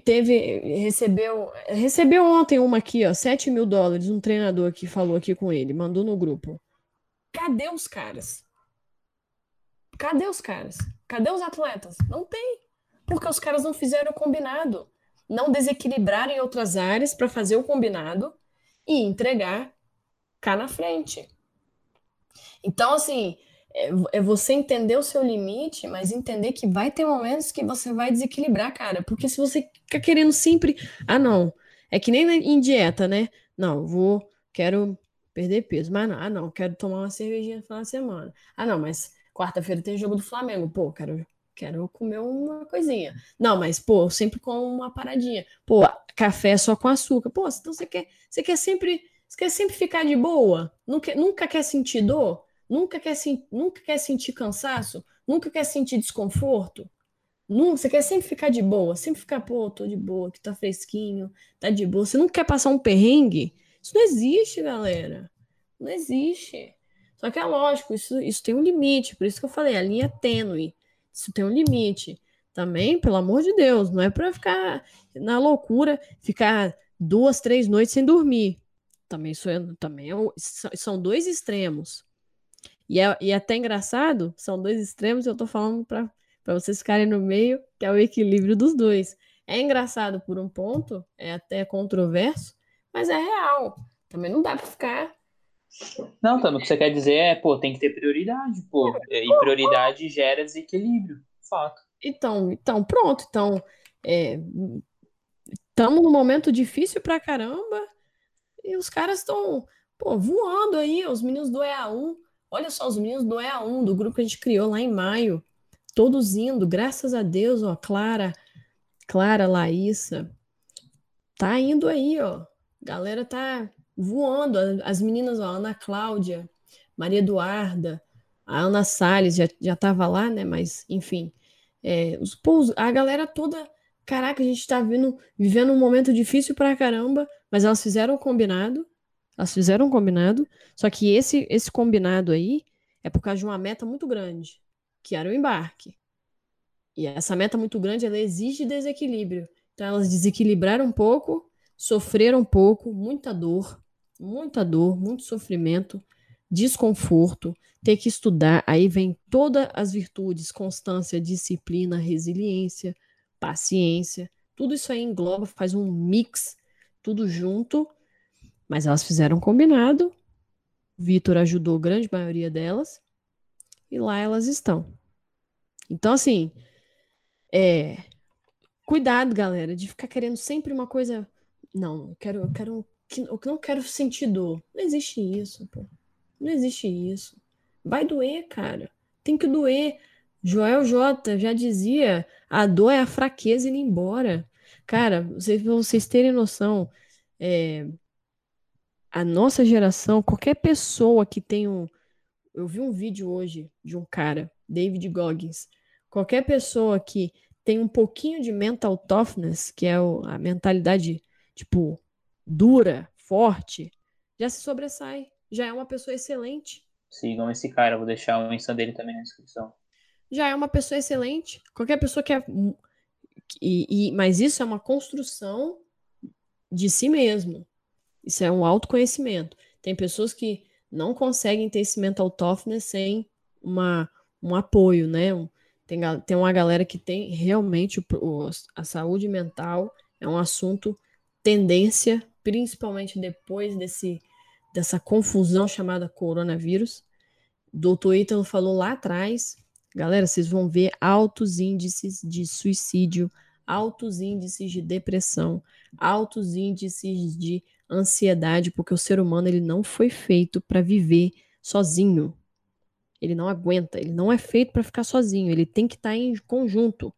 teve recebeu recebeu ontem uma aqui ó 7 mil dólares um treinador que falou aqui com ele mandou no grupo Cadê os caras? Cadê os caras? Cadê os atletas? Não tem. Porque os caras não fizeram o combinado. Não desequilibraram em outras áreas para fazer o combinado e entregar cá na frente. Então, assim, é, é você entender o seu limite, mas entender que vai ter momentos que você vai desequilibrar, cara. Porque se você fica querendo sempre. Ah, não. É que nem em dieta, né? Não, vou. Quero perder peso. Mas não, ah, não, quero tomar uma cervejinha no final de semana. Ah, não, mas quarta-feira tem jogo do Flamengo. Pô, quero, quero comer uma coisinha. Não, mas, pô, sempre com uma paradinha. Pô, café só com açúcar. Pô, então você quer, você quer sempre. Você quer sempre ficar de boa? Nunca, nunca quer sentir dor? Nunca quer, nunca quer sentir cansaço? Nunca quer sentir desconforto? Nunca, você quer sempre ficar de boa, sempre ficar, pô, tô de boa, que tá fresquinho, tá de boa. Você não quer passar um perrengue? Isso não existe, galera. Não existe. Só que é lógico, isso, isso tem um limite. Por isso que eu falei, a linha é tênue. Isso tem um limite. Também, pelo amor de Deus, não é para ficar na loucura, ficar duas, três noites sem dormir. Também, isso é, também é, são dois extremos. E é, e é até engraçado, são dois extremos, eu tô falando para vocês ficarem no meio, que é o equilíbrio dos dois. É engraçado por um ponto, é até controverso, mas é real. Também não dá pra ficar. Não, também o que você quer dizer é, pô, tem que ter prioridade, pô. E prioridade gera desequilíbrio. Fato. Então, então, pronto. Então, estamos é, num momento difícil pra caramba. E os caras estão, voando aí, os meninos do EA1. Olha só, os meninos do EA1, do grupo que a gente criou lá em maio. Todos indo, graças a Deus, ó, Clara, Clara, Laísa. Tá indo aí, ó galera tá voando. As meninas, ó, Ana Cláudia, Maria Eduarda, a Ana Salles já, já lá, né? Mas, enfim. É, os, pô, a galera toda. Caraca, a gente tá vindo, vivendo um momento difícil pra caramba, mas elas fizeram o combinado. Elas fizeram um combinado. Só que esse, esse combinado aí é por causa de uma meta muito grande, que era o embarque. E essa meta muito grande, ela exige desequilíbrio. Então elas desequilibraram um pouco sofreram um pouco, muita dor, muita dor, muito sofrimento, desconforto, ter que estudar, aí vem todas as virtudes, constância, disciplina, resiliência, paciência, tudo isso aí engloba, faz um mix, tudo junto, mas elas fizeram um combinado, Vitor ajudou a grande maioria delas, e lá elas estão. Então, assim, é, cuidado, galera, de ficar querendo sempre uma coisa não, eu quero, eu quero, eu não quero sentir dor. Não existe isso, pô. Não existe isso. Vai doer, cara. Tem que doer. Joel J já dizia: a dor é a fraqueza indo embora. Cara, vocês, pra vocês terem noção, é, a nossa geração, qualquer pessoa que tem um. Eu vi um vídeo hoje de um cara, David Goggins. Qualquer pessoa que tem um pouquinho de mental toughness, que é a mentalidade tipo, dura, forte, já se sobressai. Já é uma pessoa excelente. Sigam esse cara, vou deixar o Insta dele também na descrição. Já é uma pessoa excelente. Qualquer pessoa que é. E, e, mas isso é uma construção de si mesmo. Isso é um autoconhecimento. Tem pessoas que não conseguem ter esse mental toughness sem uma, um apoio, né? Um, tem, tem uma galera que tem realmente o, a saúde mental é um assunto tendência, principalmente depois desse, dessa confusão chamada coronavírus. Doutor Ítalo falou lá atrás, galera, vocês vão ver altos índices de suicídio, altos índices de depressão, altos índices de ansiedade, porque o ser humano ele não foi feito para viver sozinho. Ele não aguenta, ele não é feito para ficar sozinho, ele tem que estar tá em conjunto.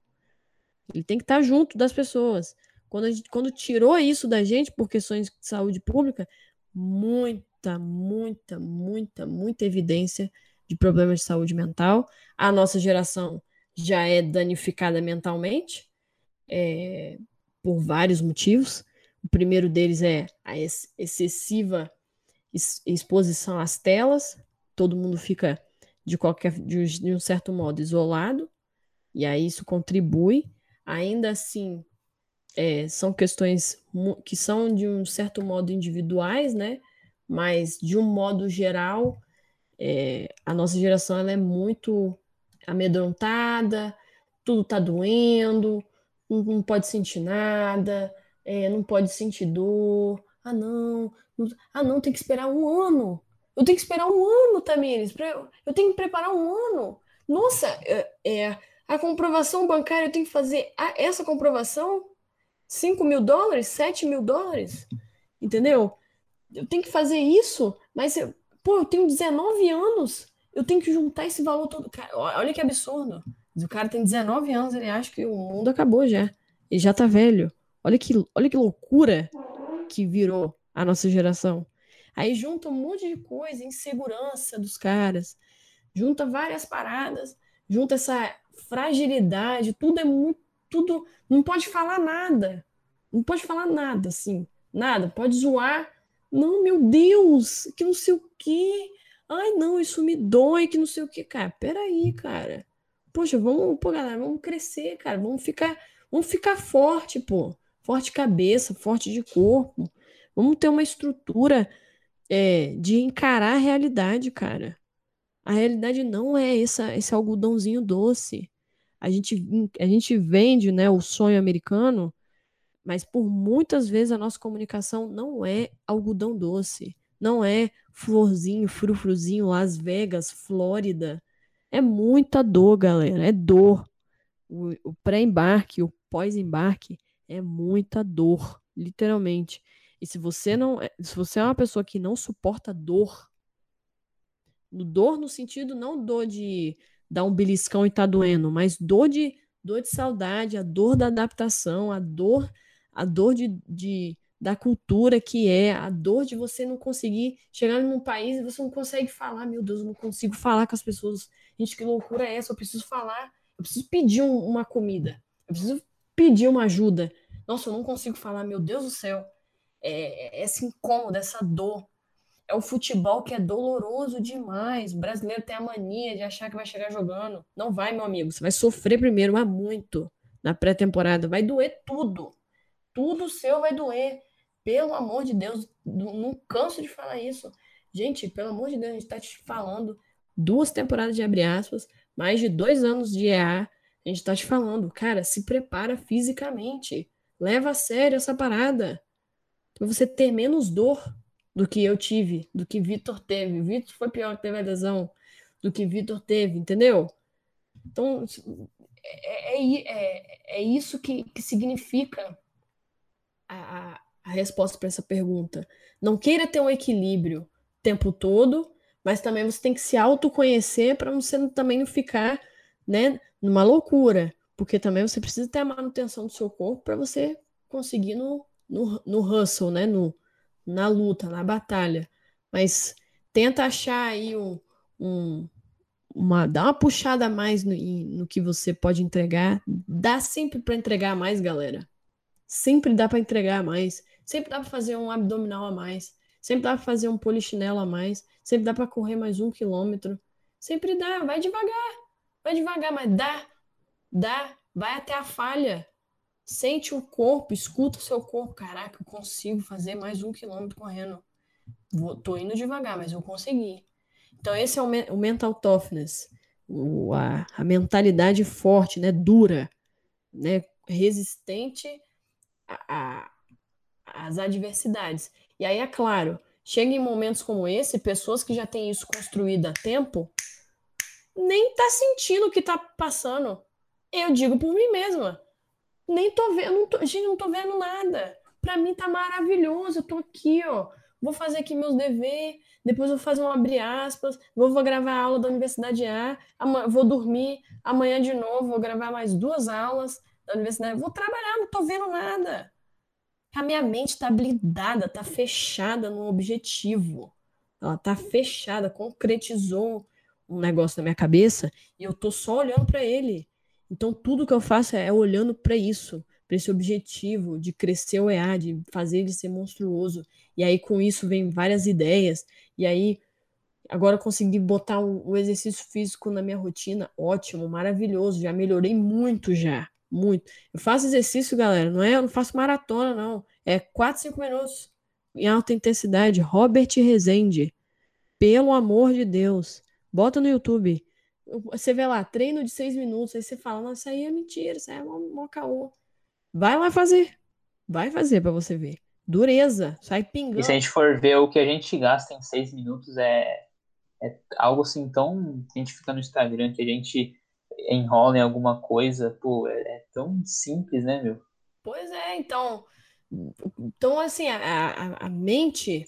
Ele tem que estar tá junto das pessoas. Quando, gente, quando tirou isso da gente por questões de saúde pública, muita, muita, muita, muita evidência de problemas de saúde mental. A nossa geração já é danificada mentalmente é, por vários motivos. O primeiro deles é a ex excessiva exposição às telas. Todo mundo fica de qualquer de um certo modo isolado e aí isso contribui. Ainda assim, é, são questões que são de um certo modo individuais, né? Mas de um modo geral, é, a nossa geração ela é muito amedrontada, tudo tá doendo, não, não pode sentir nada, é, não pode sentir dor. Ah, não, não, ah, não, tem que esperar um ano. Eu tenho que esperar um ano, Tamires. Eu, tenho que preparar um ano. Nossa, é, é a comprovação bancária, eu tenho que fazer essa comprovação 5 mil dólares, 7 mil dólares, entendeu? Eu tenho que fazer isso, mas, eu, pô, eu tenho 19 anos, eu tenho que juntar esse valor todo. Cara, olha que absurdo. O cara tem 19 anos, ele acha que o mundo acabou já. Ele já tá velho. Olha que, olha que loucura que virou a nossa geração. Aí junta um monte de coisa, insegurança dos caras, junta várias paradas, junta essa fragilidade, tudo é muito tudo. Não pode falar nada. Não pode falar nada, assim. Nada. Pode zoar. Não, meu Deus, que não sei o quê. Ai, não, isso me dói, que não sei o quê. Cara, peraí, cara. Poxa, vamos, pô, galera, vamos crescer, cara. Vamos ficar, vamos ficar forte, pô. Forte cabeça, forte de corpo. Vamos ter uma estrutura é, de encarar a realidade, cara. A realidade não é essa, esse algodãozinho doce a gente, a gente vende né, o sonho americano, mas por muitas vezes a nossa comunicação não é algodão doce, não é florzinho, frufruzinho, Las Vegas, Flórida. É muita dor, galera, é dor. O, o pré-embarque, o pós-embarque é muita dor, literalmente. E se você não, é, se você é uma pessoa que não suporta dor, dor no sentido não dor de dar um beliscão e tá doendo, mas dor de dor de saudade, a dor da adaptação, a dor a dor de, de da cultura que é, a dor de você não conseguir chegar num país e você não consegue falar, meu Deus, eu não consigo falar com as pessoas. Gente, que loucura é essa? Eu preciso falar, eu preciso pedir um, uma comida, eu preciso pedir uma ajuda. Nossa, eu não consigo falar, meu Deus do céu. É, é esse incômodo, essa dor é o futebol que é doloroso demais. O brasileiro tem a mania de achar que vai chegar jogando. Não vai, meu amigo. Você vai sofrer primeiro, mas muito na pré-temporada. Vai doer tudo. Tudo seu vai doer. Pelo amor de Deus, não canso de falar isso. Gente, pelo amor de Deus, a gente tá te falando duas temporadas de abre aspas, mais de dois anos de EA. A gente tá te falando, cara, se prepara fisicamente. Leva a sério essa parada. Pra você ter menos dor do que eu tive, do que Vitor teve. Vitor foi pior que teve a lesão do que Vitor teve, entendeu? Então, é, é, é, é isso que, que significa a, a resposta para essa pergunta. Não queira ter um equilíbrio o tempo todo, mas também você tem que se autoconhecer para você também não ficar né, numa loucura. Porque também você precisa ter a manutenção do seu corpo para você conseguir no, no, no hustle, né? No, na luta, na batalha. Mas tenta achar aí um, um uma, dá uma puxada a mais no, no que você pode entregar. Dá sempre para entregar mais, galera. Sempre dá para entregar mais. Sempre dá para fazer um abdominal a mais. Sempre dá para fazer um polichinelo a mais. Sempre dá para correr mais um quilômetro. Sempre dá. Vai devagar. Vai devagar, mas dá. Dá. Vai até a falha. Sente o corpo, escuta o seu corpo. Caraca, eu consigo fazer mais um quilômetro correndo. Vou, tô indo devagar, mas eu consegui. Então, esse é o, o mental toughness. O, a, a mentalidade forte, né? Dura, né? Resistente a, a, às adversidades. E aí, é claro, chega em momentos como esse, pessoas que já têm isso construído há tempo, nem tá sentindo o que tá passando. Eu digo por mim mesma. Nem tô vendo, não tô, gente, não tô vendo nada. Pra mim tá maravilhoso. Eu tô aqui, ó. Vou fazer aqui meus deveres, depois vou fazer um abre aspas, vou, vou gravar a aula da Universidade A, vou dormir, amanhã de novo vou gravar mais duas aulas da universidade. Vou trabalhar, não tô vendo nada. A minha mente tá blindada, tá fechada no objetivo. Ela tá fechada, concretizou um negócio na minha cabeça e eu tô só olhando para ele. Então tudo que eu faço é olhando para isso, para esse objetivo de crescer o EA, de fazer ele ser monstruoso. E aí com isso vem várias ideias. E aí agora consegui botar o, o exercício físico na minha rotina, ótimo, maravilhoso, já melhorei muito já, muito. Eu faço exercício, galera, não é, eu não faço maratona não, é 4, 5 minutos em alta intensidade. Robert Rezende, pelo amor de Deus. Bota no YouTube. Você vê lá, treino de seis minutos. Aí você fala, nossa, isso aí é mentira, isso aí é mó caô. Vai lá fazer. Vai fazer para você ver. Dureza, sai pingando. E se a gente for ver o que a gente gasta em seis minutos, é, é algo assim tão. A gente fica no Instagram que a gente enrola em alguma coisa, pô, é, é tão simples, né, meu? Pois é, então. Então, assim, a, a, a mente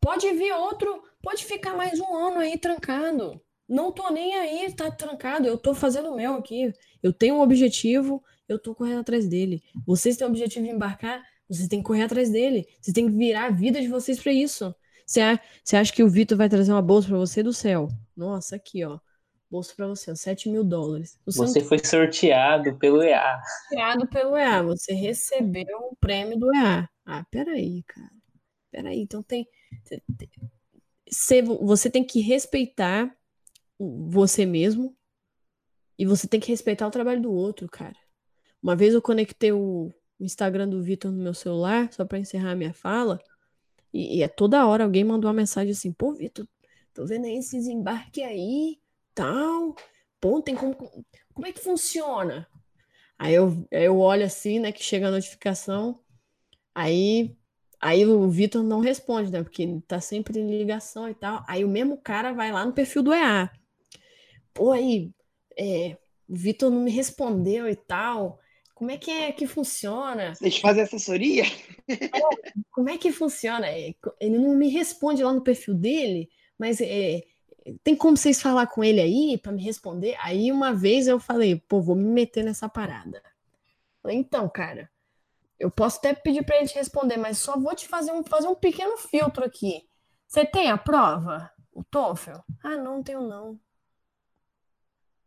pode vir outro pode ficar mais um ano aí trancado. Não tô nem aí, tá trancado. Eu tô fazendo o meu aqui. Eu tenho um objetivo, eu tô correndo atrás dele. Vocês têm o objetivo de embarcar, vocês têm que correr atrás dele. Vocês têm que virar a vida de vocês para isso. Você acha que o Vitor vai trazer uma bolsa para você do céu? Nossa, aqui, ó. Bolsa para você, ó, 7 mil dólares. Você, você foi sorteado pelo EA. Sorteado pelo EA. Você recebeu o prêmio do EA. Ah, peraí, cara. Peraí, então tem você tem que respeitar você mesmo e você tem que respeitar o trabalho do outro, cara. Uma vez eu conectei o Instagram do Vitor no meu celular, só para encerrar a minha fala, e, e, é toda hora alguém mandou uma mensagem assim: pô, Vitor, tô vendo aí esses embarques aí, tal. Pô, tem como. Como é que funciona? Aí eu, eu olho assim, né, que chega a notificação, aí Aí o Vitor não responde, né? Porque tá sempre em ligação e tal. Aí o mesmo cara vai lá no perfil do EA. Aí, é, o Vitor não me respondeu e tal. Como é que é que funciona? Vocês fazem assessoria? É, (laughs) como é que funciona? É, ele não me responde lá no perfil dele, mas é, tem como vocês falar com ele aí para me responder? Aí uma vez eu falei, pô, vou me meter nessa parada. Falei, então, cara, eu posso até pedir para ele te responder, mas só vou te fazer um, fazer um pequeno filtro aqui. Você tem a prova? O TOEFL? Ah, não, não tenho não.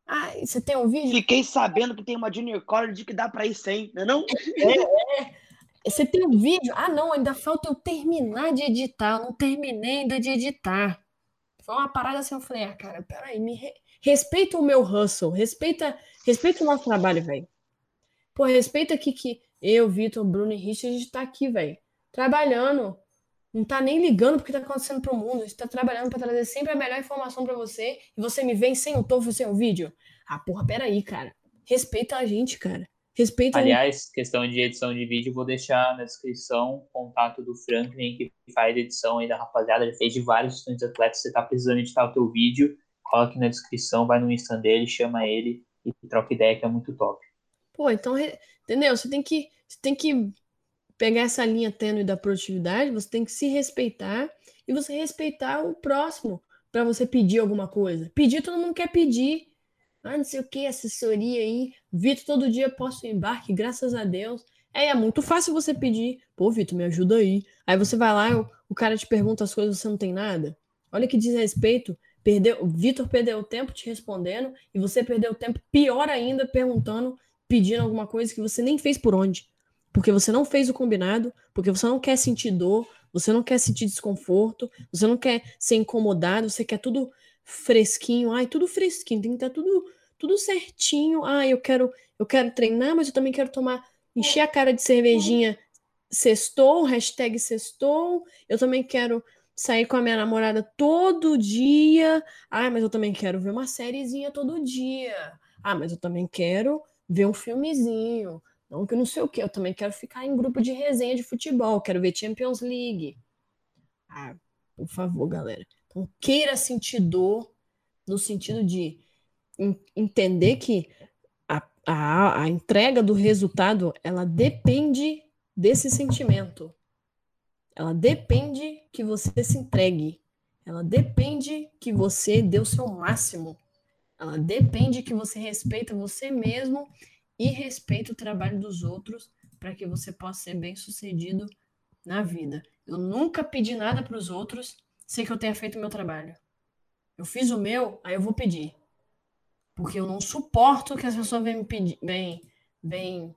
Ah, você tem um vídeo? Fiquei sabendo que tem uma Junior College que dá para ir sem, não é não? É, é. Você tem um vídeo? Ah, não, ainda falta eu terminar de editar. Eu não terminei ainda de editar. Foi uma parada assim, eu falei, ah, cara, peraí, me re... respeita o meu hustle, respeita, respeita o nosso trabalho, velho. Pô, respeita aqui que eu, Vitor, Bruno e Richard, a gente tá aqui, velho. Trabalhando. Não tá nem ligando porque tá acontecendo pro mundo. A gente tá trabalhando para trazer sempre a melhor informação para você. E você me vem sem o tofu, sem o vídeo. Ah, porra, peraí, cara. Respeita a gente, cara. Respeita Aliás, a... questão de edição de vídeo, vou deixar na descrição o contato do Franklin, que faz edição aí da rapaziada. Ele fez de vários estudantes atletas. Você tá precisando editar o teu vídeo, coloque na descrição, vai no Insta dele, chama ele e troca ideia, que é muito top. Pô, então, entendeu? Você tem que, você tem que pegar essa linha tênue da produtividade, você tem que se respeitar e você respeitar o próximo para você pedir alguma coisa. Pedir, todo mundo quer pedir. Ah, não sei o que, assessoria aí. Vitor, todo dia posso embarque, graças a Deus. É, é muito fácil você pedir. Pô, Vitor, me ajuda aí. Aí você vai lá, o, o cara te pergunta as coisas, você não tem nada. Olha que desrespeito. Perdeu, Vitor perdeu o tempo te respondendo e você perdeu o tempo pior ainda perguntando pedindo alguma coisa que você nem fez por onde. Porque você não fez o combinado, porque você não quer sentir dor, você não quer sentir desconforto, você não quer ser incomodado, você quer tudo fresquinho, ai, tudo fresquinho, tem que estar tudo tudo certinho. Ah, eu quero eu quero treinar, mas eu também quero tomar encher a cara de cervejinha sextou, hashtag sextou. Eu também quero sair com a minha namorada todo dia. Ah, mas eu também quero ver uma sériezinha todo dia. Ah, mas eu também quero ver um filmezinho. Não que não sei o que. Eu também quero ficar em grupo de resenha de futebol. Quero ver Champions League. Ah, por favor, galera. Então, queira sentir dor no sentido de entender que a, a, a entrega do resultado ela depende desse sentimento. Ela depende que você se entregue. Ela depende que você dê o seu máximo. Ela depende que você respeita você mesmo e respeita o trabalho dos outros para que você possa ser bem sucedido na vida. Eu nunca pedi nada para os outros sem que eu tenha feito o meu trabalho. Eu fiz o meu, aí eu vou pedir. Porque eu não suporto que as pessoas venham me pedir, vem, vem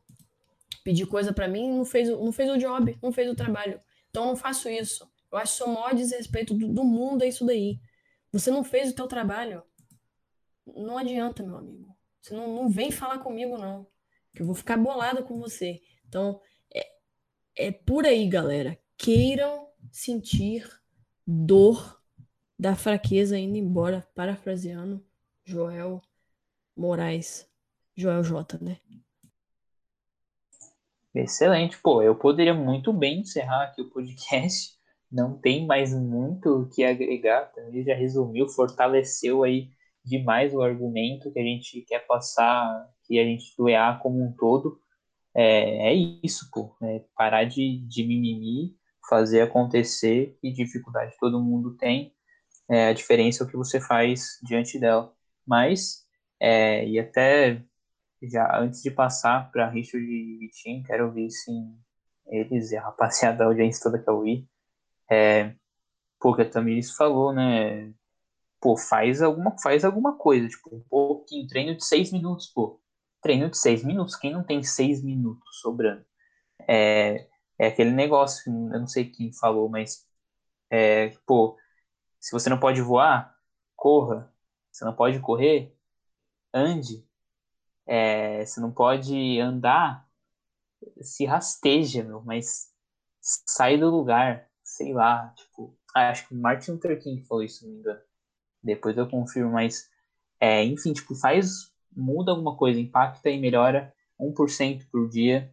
pedir coisa para mim não fez, não fez o job, não fez o trabalho. Então eu não faço isso. Eu acho que o maior desrespeito do, do mundo é isso daí. Você não fez o teu trabalho. Não adianta, meu amigo. Você não, não vem falar comigo, não. Que eu vou ficar bolada com você. Então, é, é por aí, galera. Queiram sentir dor da fraqueza indo embora, parafraseando Joel Moraes. Joel J, né? Excelente, pô. Eu poderia muito bem encerrar aqui o podcast. Não tem mais muito o que agregar. Também já resumiu, fortaleceu aí demais o argumento que a gente quer passar, que a gente do EA como um todo. É, é isso, pô. É parar de, de mimimi, fazer acontecer. Que dificuldade todo mundo tem. É, a diferença é o que você faz diante dela. Mas, é, e até já antes de passar para Richard e Vitinho, quero ouvir sim eles e a rapaziada da audiência toda que eu vi. É, pô, que a Tamiris falou, né? Pô, faz alguma, faz alguma coisa, tipo, um pouquinho, treino de seis minutos, pô. Treino de seis minutos, quem não tem seis minutos sobrando? É, é aquele negócio, eu não sei quem falou, mas, é, pô, se você não pode voar, corra. Se não pode correr, ande é, você não pode andar, se rasteja, meu, mas sai do lugar, sei lá, tipo, acho que Martin Luther King falou isso, se não me engano. Depois eu confirmo, mas, é, enfim, tipo, faz, muda alguma coisa, impacta e melhora 1% por dia,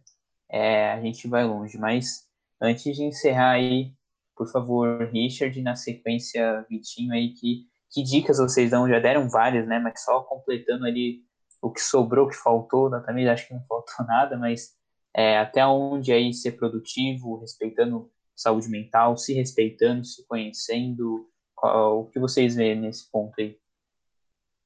é, a gente vai longe. Mas, antes de encerrar aí, por favor, Richard, na sequência, Vitinho aí, que, que dicas vocês dão? Já deram várias, né, mas só completando ali o que sobrou, o que faltou, da Tamires, acho que não faltou (laughs) nada, mas é, até onde aí ser produtivo, respeitando saúde mental, se respeitando, se conhecendo, qual, o que vocês veem nesse ponto aí?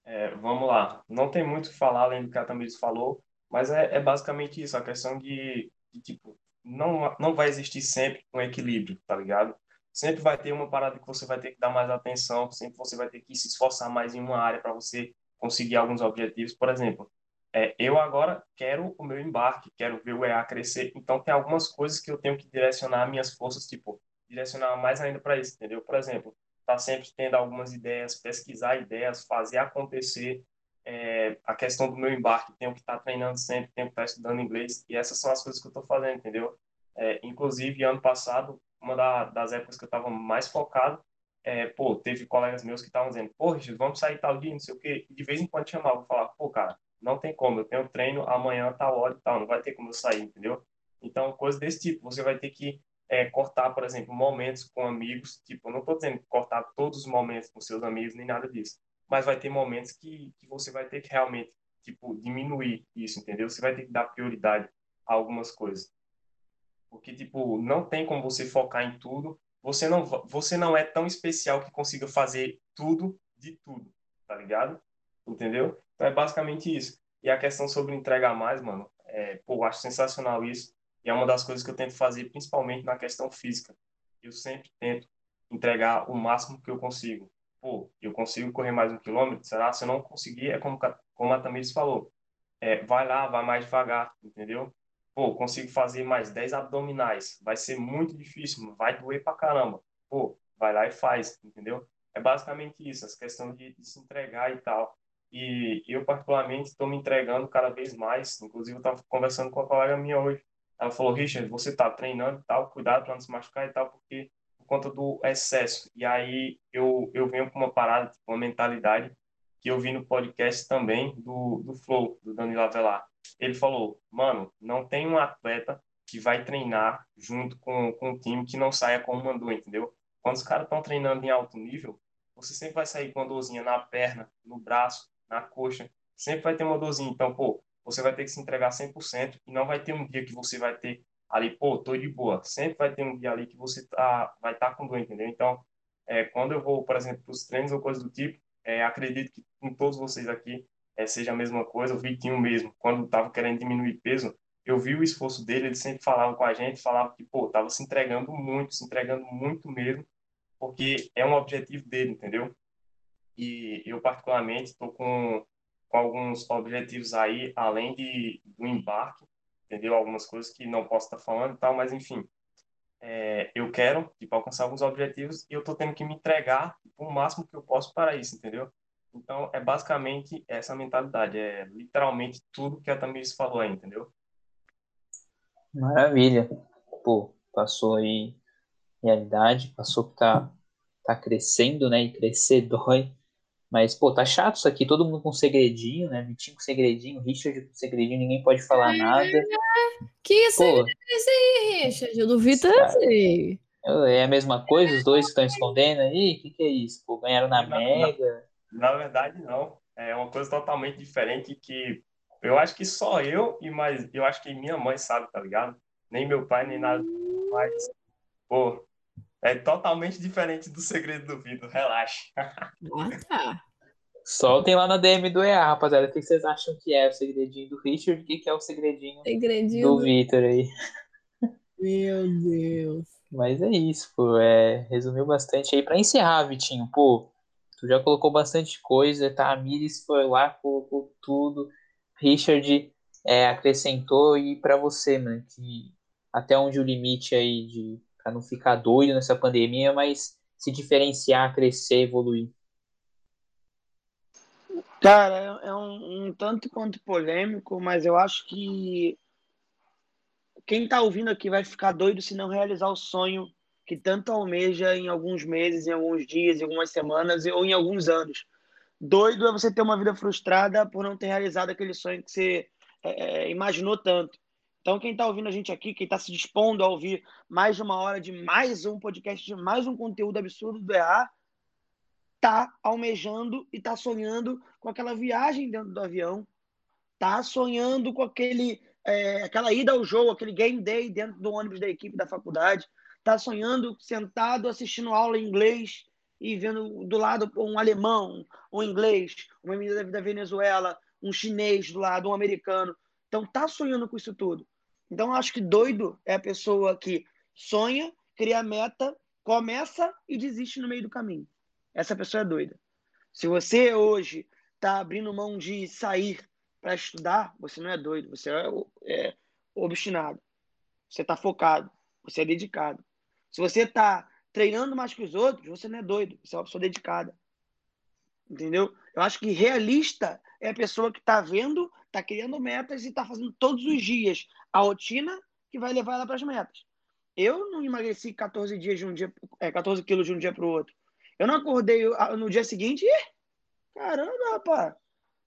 É, vamos lá, não tem muito o que falar além do que a Tamires falou, mas é, é basicamente isso, a questão de, de, tipo, não, não vai existir sempre um equilíbrio, tá ligado? Sempre vai ter uma parada que você vai ter que dar mais atenção, sempre você vai ter que se esforçar mais em uma área para você conseguir alguns objetivos. Por exemplo, é, eu agora quero o meu embarque, quero ver o EA crescer, então tem algumas coisas que eu tenho que direcionar minhas forças, tipo, direcionar mais ainda para isso, entendeu? Por exemplo, tá sempre tendo algumas ideias, pesquisar ideias, fazer acontecer. É, a questão do meu embarque, tenho que estar tá treinando sempre, tenho que estar tá estudando inglês, e essas são as coisas que eu estou fazendo, entendeu? É, inclusive, ano passado, uma da, das épocas que eu estava mais focado é, pô, teve colegas meus que estavam dizendo, pô, Richard, vamos sair tal dia, não sei o quê. E de vez em quando chamava, falar, pô, cara, não tem como, eu tenho treino amanhã, tal hora e tal, não vai ter como eu sair, entendeu? Então, coisa desse tipo, você vai ter que é, cortar, por exemplo, momentos com amigos, tipo, não estou dizendo cortar todos os momentos com seus amigos, nem nada disso, mas vai ter momentos que, que você vai ter que realmente, tipo, diminuir isso, entendeu? Você vai ter que dar prioridade a algumas coisas. Porque, tipo, não tem como você focar em tudo você não, você não é tão especial que consiga fazer tudo de tudo, tá ligado? Entendeu? Então é basicamente isso. E a questão sobre entregar mais, mano, é, pô, acho sensacional isso. É uma das coisas que eu tento fazer, principalmente na questão física. Eu sempre tento entregar o máximo que eu consigo. Pô, eu consigo correr mais um quilômetro? Será? Se eu não conseguir, é como, como a Tamires falou. É, vai lá, vai mais devagar, entendeu? pô, consigo fazer mais 10 abdominais, vai ser muito difícil, vai doer pra caramba. Pô, vai lá e faz, entendeu? É basicamente isso, essa questão de, de se entregar e tal. E eu, particularmente, estou me entregando cada vez mais. Inclusive, eu estava conversando com a colega minha hoje. Ela falou, Richard, você está treinando e tal, cuidado para não se machucar e tal, porque por conta do excesso. E aí eu, eu venho com uma parada, tipo, uma mentalidade que eu vi no podcast também do, do Flow, do Danilo Avelar. Ele falou, mano, não tem um atleta que vai treinar junto com, com um time que não saia como mandou, entendeu? Quando os caras estão treinando em alto nível, você sempre vai sair com uma dorzinha na perna, no braço, na coxa, sempre vai ter uma dorzinha. Então, pô, você vai ter que se entregar 100% e não vai ter um dia que você vai ter ali, pô, tô de boa. Sempre vai ter um dia ali que você tá, vai estar tá com dor, entendeu? Então, é, quando eu vou, por exemplo, para os treinos ou coisas do tipo, é, acredito que com todos vocês aqui é, seja a mesma coisa. O Vitinho mesmo, quando estava querendo diminuir peso, eu vi o esforço dele, ele sempre falava com a gente, falava que, pô, tava se entregando muito, se entregando muito mesmo, porque é um objetivo dele, entendeu? E eu, particularmente, estou com, com alguns objetivos aí, além de, do embarque, entendeu? Algumas coisas que não posso estar falando e tal, mas enfim. É, eu quero tipo, alcançar alguns objetivos e eu estou tendo que me entregar o máximo que eu posso para isso, entendeu? Então, é basicamente essa mentalidade, é literalmente tudo que a Tamiris falou aí, entendeu? Maravilha. Pô, passou aí realidade, passou que tá, tá crescendo, né? E crescer dói. Mas, pô, tá chato isso aqui, todo mundo com segredinho, né? Vitinho com segredinho, Richard com segredinho, ninguém pode falar nada. Que segredo é esse aí, Richard? Do Vitor eu sei. É a mesma coisa, os dois que estão escondendo aí? O que, que é isso? Pô, ganharam na Mega? Na, na verdade, não. É uma coisa totalmente diferente que eu acho que só eu e mais eu acho que minha mãe sabe, tá ligado? Nem meu pai, nem nada. Mas, pô, é totalmente diferente do segredo do Vitor, relaxa. Ah, tá. Soltem lá na DM do EA, rapaziada. O que vocês acham que é o segredinho do Richard? O que é o segredinho, segredinho do, do... Vitor aí? Meu Deus. Mas é isso, pô. É, resumiu bastante aí. Pra encerrar, Vitinho, pô, tu já colocou bastante coisa, tá? A Miris foi lá, colocou tudo. Richard é, acrescentou e para você, mano, que até onde o limite aí de não ficar doido nessa pandemia, mas se diferenciar, crescer, evoluir? Cara, é, é um, um tanto quanto polêmico, mas eu acho que quem está ouvindo aqui vai ficar doido se não realizar o sonho que tanto almeja em alguns meses, em alguns dias, em algumas semanas ou em alguns anos. Doido é você ter uma vida frustrada por não ter realizado aquele sonho que você é, é imaginou tanto. Então, quem está ouvindo a gente aqui, quem está se dispondo a ouvir mais de uma hora de mais um podcast, de mais um conteúdo absurdo do EA, tá almejando e tá sonhando com aquela viagem dentro do avião, tá sonhando com aquele é, aquela ida ao jogo, aquele game day dentro do ônibus da equipe da faculdade, tá sonhando sentado assistindo aula em inglês e vendo do lado um alemão, um inglês, uma menina da Venezuela, um chinês do lado, um americano. Então tá sonhando com isso tudo. Então acho que doido é a pessoa que sonha, cria meta, começa e desiste no meio do caminho. Essa pessoa é doida. Se você hoje está abrindo mão de sair para estudar, você não é doido, você é, é obstinado. Você está focado, você é dedicado. Se você está treinando mais que os outros, você não é doido, você é uma pessoa dedicada. Entendeu? Eu acho que realista é a pessoa que está vendo, está criando metas e está fazendo todos os dias a rotina que vai levar ela para as metas. Eu não emagreci 14 dias de um dia, é, 14 quilos de um dia para o outro. Eu não acordei no dia seguinte e, caramba, rapaz,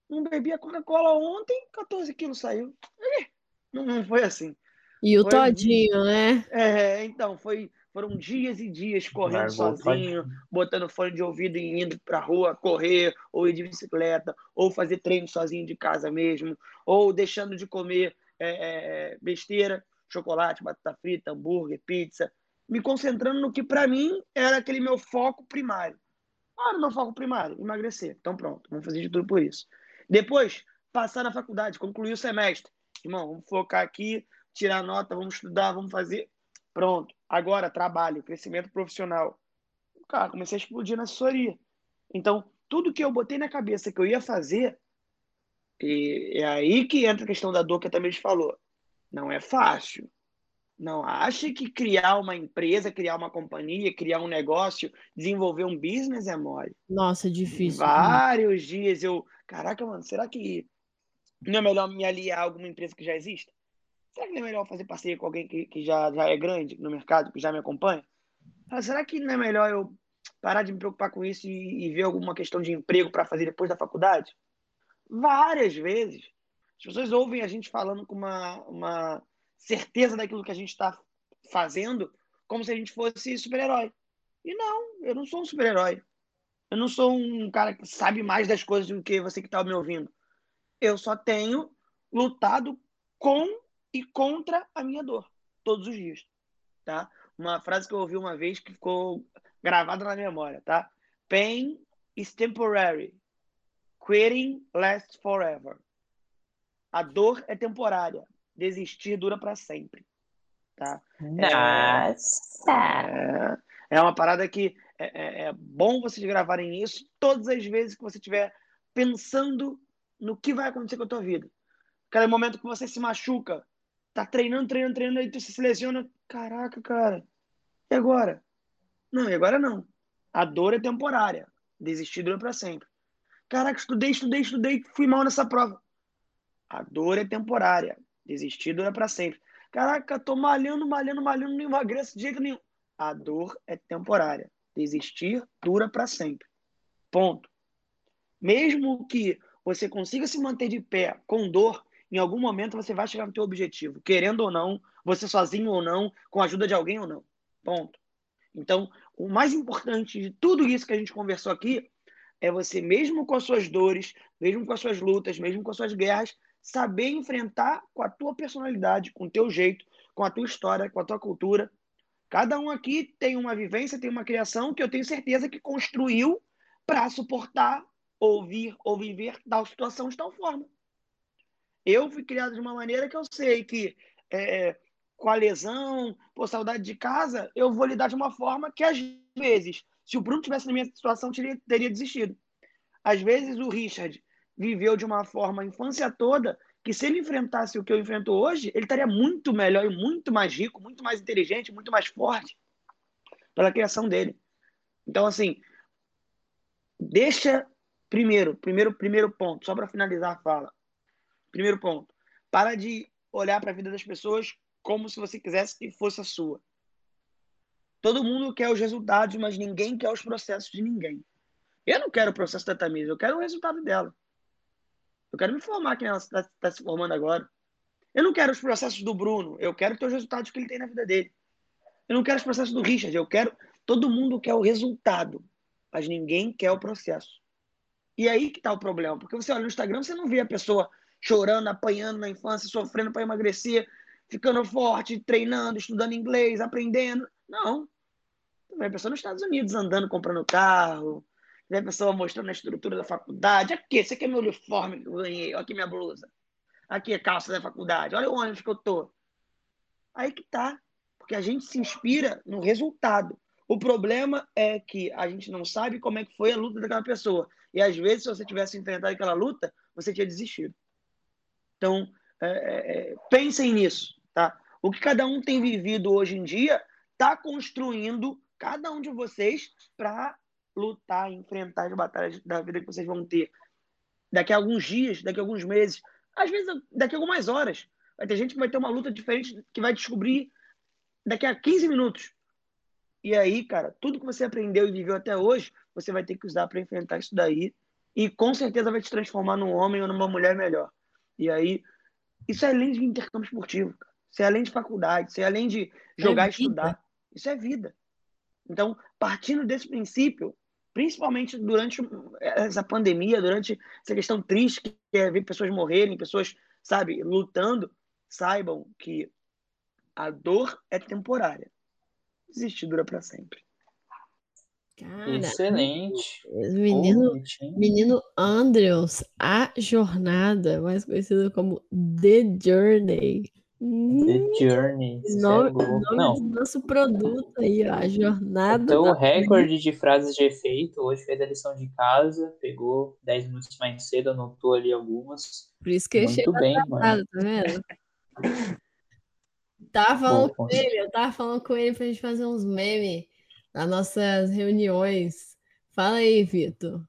não bebi a Coca-Cola ontem, 14 quilos saiu. Não, não foi assim. E o foi, todinho, né? É, então, foi, foram dias e dias correndo sozinho, botando fone de ouvido e indo pra rua correr, ou ir de bicicleta, ou fazer treino sozinho de casa mesmo, ou deixando de comer é, é, besteira, chocolate, batata frita, hambúrguer, pizza, me concentrando no que para mim era aquele meu foco primário. Ah, meu foco primário, emagrecer. Então pronto, vamos fazer de tudo por isso. Depois, passar na faculdade, concluir o semestre. Irmão, vamos focar aqui, tirar nota, vamos estudar, vamos fazer. Pronto. Agora, trabalho, crescimento profissional. Cara, comecei a explodir na assessoria. Então, tudo que eu botei na cabeça que eu ia fazer, e é aí que entra a questão da dor que a Tamires falou. Não é fácil. Não acha que criar uma empresa, criar uma companhia, criar um negócio, desenvolver um business é mole. Nossa, é difícil. Vários dias eu. Caraca, mano, será que não é melhor me aliar a alguma empresa que já exista? Será que não é melhor fazer parceria com alguém que, que já, já é grande no mercado, que já me acompanha? será que não é melhor eu parar de me preocupar com isso e, e ver alguma questão de emprego para fazer depois da faculdade? Várias vezes. As pessoas ouvem a gente falando com uma, uma certeza daquilo que a gente está fazendo, como se a gente fosse super-herói. E não, eu não sou um super-herói. Eu não sou um cara que sabe mais das coisas do que você que está me ouvindo. Eu só tenho lutado com e contra a minha dor todos os dias, tá? Uma frase que eu ouvi uma vez que ficou gravada na memória, tá? Pain is temporary. Quitting lasts forever. A dor é temporária. Desistir dura para sempre. Tá? Nossa! É, é uma parada que é, é, é bom vocês gravarem isso todas as vezes que você estiver pensando no que vai acontecer com a tua vida. Aquele momento que você se machuca, tá treinando, treinando, treinando, aí tu se lesiona. Caraca, cara. E agora? Não, e agora não. A dor é temporária. Desistir dura para sempre. Caraca, estudei, estudei, estudei, fui mal nessa prova. A dor é temporária. Desistir dura para sempre. Caraca, tô malhando, malhando, malhando, não emagreço de jeito nenhum. A dor é temporária. Desistir dura para sempre. Ponto. Mesmo que você consiga se manter de pé com dor, em algum momento você vai chegar no teu objetivo, querendo ou não, você sozinho ou não, com a ajuda de alguém ou não. Ponto. Então, o mais importante de tudo isso que a gente conversou aqui é você, mesmo com as suas dores, mesmo com as suas lutas, mesmo com as suas guerras, saber enfrentar com a tua personalidade, com o teu jeito, com a tua história, com a tua cultura. Cada um aqui tem uma vivência, tem uma criação que eu tenho certeza que construiu para suportar, ouvir ou viver tal situação de tal forma. Eu fui criado de uma maneira que eu sei que é, com a lesão, por saudade de casa, eu vou lidar de uma forma que, às vezes, se o Bruno tivesse na minha situação, teria, teria desistido. Às vezes, o Richard viveu de uma forma a infância toda que, se ele enfrentasse o que eu enfrento hoje, ele estaria muito melhor e muito mais rico, muito mais inteligente, muito mais forte pela criação dele. Então, assim, deixa primeiro, primeiro, primeiro ponto, só para finalizar a fala. Primeiro ponto, para de olhar para a vida das pessoas como se você quisesse que fosse a sua. Todo mundo quer os resultados, mas ninguém quer os processos de ninguém. Eu não quero o processo da Tamisa, eu quero o resultado dela. Eu quero me formar que ela está tá se formando agora. Eu não quero os processos do Bruno, eu quero ter os resultados que ele tem na vida dele. Eu não quero os processos do Richard, eu quero. Todo mundo quer o resultado, mas ninguém quer o processo. E aí que está o problema, porque você olha no Instagram, você não vê a pessoa chorando, apanhando na infância, sofrendo para emagrecer, ficando forte, treinando, estudando inglês, aprendendo. Não. Vê a pessoa nos Estados Unidos andando, comprando carro, vê a pessoa mostrando a estrutura da faculdade. Aqui, esse aqui é meu uniforme que eu ganhei, olha aqui minha blusa. Aqui é calça da faculdade, olha o ônibus que eu tô. Aí que tá. Porque a gente se inspira no resultado. O problema é que a gente não sabe como é que foi a luta daquela pessoa. E às vezes, se você tivesse enfrentado aquela luta, você tinha desistido. Então, é, é, é pensem nisso. Tá? O que cada um tem vivido hoje em dia está construindo cada um de vocês para lutar, enfrentar as batalhas da vida que vocês vão ter daqui a alguns dias, daqui a alguns meses, às vezes daqui a algumas horas. Vai ter gente que vai ter uma luta diferente que vai descobrir daqui a 15 minutos. E aí, cara, tudo que você aprendeu e viveu até hoje, você vai ter que usar para enfrentar isso daí. E com certeza vai te transformar num homem ou numa mulher melhor. E aí, isso é além de intercâmbio esportivo. Cara. Isso é além de faculdade, isso é além de jogar é e estudar. Isso é vida. Então, partindo desse princípio, principalmente durante essa pandemia, durante essa questão triste que é ver pessoas morrerem, pessoas, sabe, lutando, saibam que a dor é temporária. Desistir dura para sempre. Cara, Excelente. Menino, menino Andrews, a jornada, mais conhecido como The Journey. The hum, Journey. É nome, é nome Não. do nosso produto aí, ó, a jornada. Então, o recorde de frases de efeito, hoje fez a lição de casa, pegou 10 minutos mais cedo, anotou ali algumas. Por isso que eu Muito bem, mano. tá vendo? (laughs) Tava falando Pô, com ele, eu tava falando com ele pra gente fazer uns memes nas nossas reuniões. Fala aí, Vitor.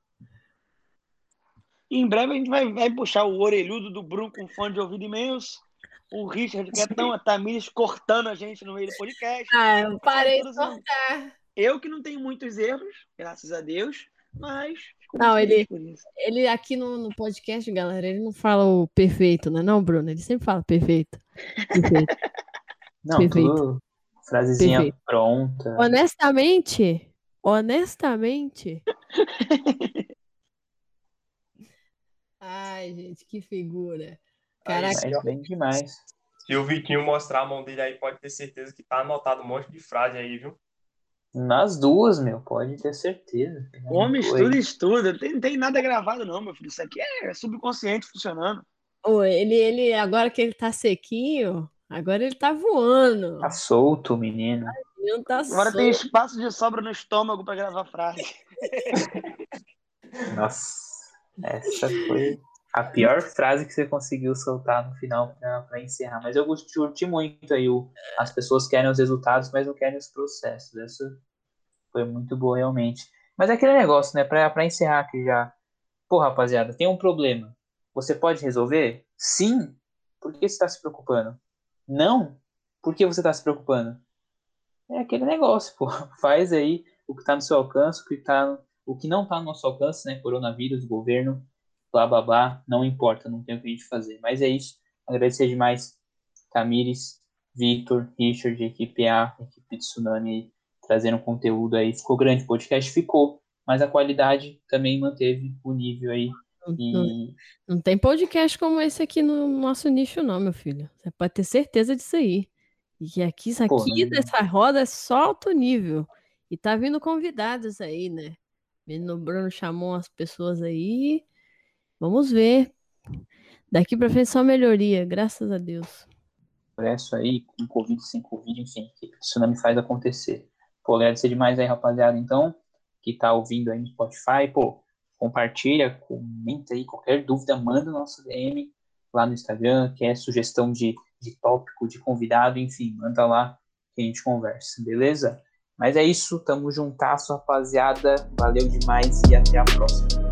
Em breve a gente vai, vai puxar o orelhudo do Bruno com fone de ouvido imenso. O Richard Quietão, a Tamires cortando a gente no meio do podcast. Ah, eu parei de cortar. Eu que não tenho muitos erros, graças a Deus, mas. Não, ele-. Ele aqui no, no podcast, galera, ele não fala o perfeito, né, não, Bruno? Ele sempre fala perfeito. (laughs) Perfeito. Não, Perfeito. tudo frasezinha Perfeito. pronta. honestamente, honestamente. (laughs) Ai, gente, que figura. Caraca, Mas bem demais. Se o Vitinho mostrar a mão dele aí, pode ter certeza que tá anotado um monte de frase aí, viu? Nas duas, meu, pode ter certeza. Homem, Foi. estuda, estuda. Não tem, tem nada gravado, não, meu filho. Isso aqui é subconsciente funcionando. Ô, ele, ele, agora que ele tá sequinho, agora ele tá voando. Tá solto, menino. Tá Agora tem solto. espaço de sobra no estômago para gravar frase. (laughs) Nossa, essa foi a pior frase que você conseguiu soltar no final para encerrar. Mas eu curti curti muito aí. O, as pessoas querem os resultados, mas não querem os processos. Essa foi muito boa, realmente. Mas é aquele negócio, né? Para encerrar aqui já. Pô, rapaziada, tem um problema. Você pode resolver? Sim. Por que você está se preocupando? Não. Por que você está se preocupando? É aquele negócio, pô. (laughs) Faz aí o que está no seu alcance, o que, tá, o que não está no nosso alcance, né? Coronavírus, governo, blá blá blá, não importa, não tem o que a gente fazer. Mas é isso. Agradecer demais, Tamires, Victor, Richard, equipe A, equipe de Tsunami trazendo conteúdo aí. Ficou grande, o podcast ficou, mas a qualidade também manteve o nível aí. Não, E não tem podcast como esse aqui no nosso nicho, não, meu filho. Você pode ter certeza disso aí. E que aqui, isso aqui não- dessa roda é só alto nível. E tá vindo convidados aí, né? Menino Bruno chamou as pessoas aí. Vamos ver. Daqui pra frente só melhoria, graças a Deus. progresso aí, com Covid, sem Covid, enfim, que o Tsunami faz acontecer. Pô, agradecer demais aí, rapaziada, então, que tá ouvindo aí no Spotify, pô, compartilha, comenta aí, qualquer dúvida, manda no nosso DM lá no Instagram, quer sugestão de, de tópico, de convidado, enfim, manda lá que a gente conversa, beleza? Mas é isso, tamo juntasso, rapaziada, valeu demais e até a próxima.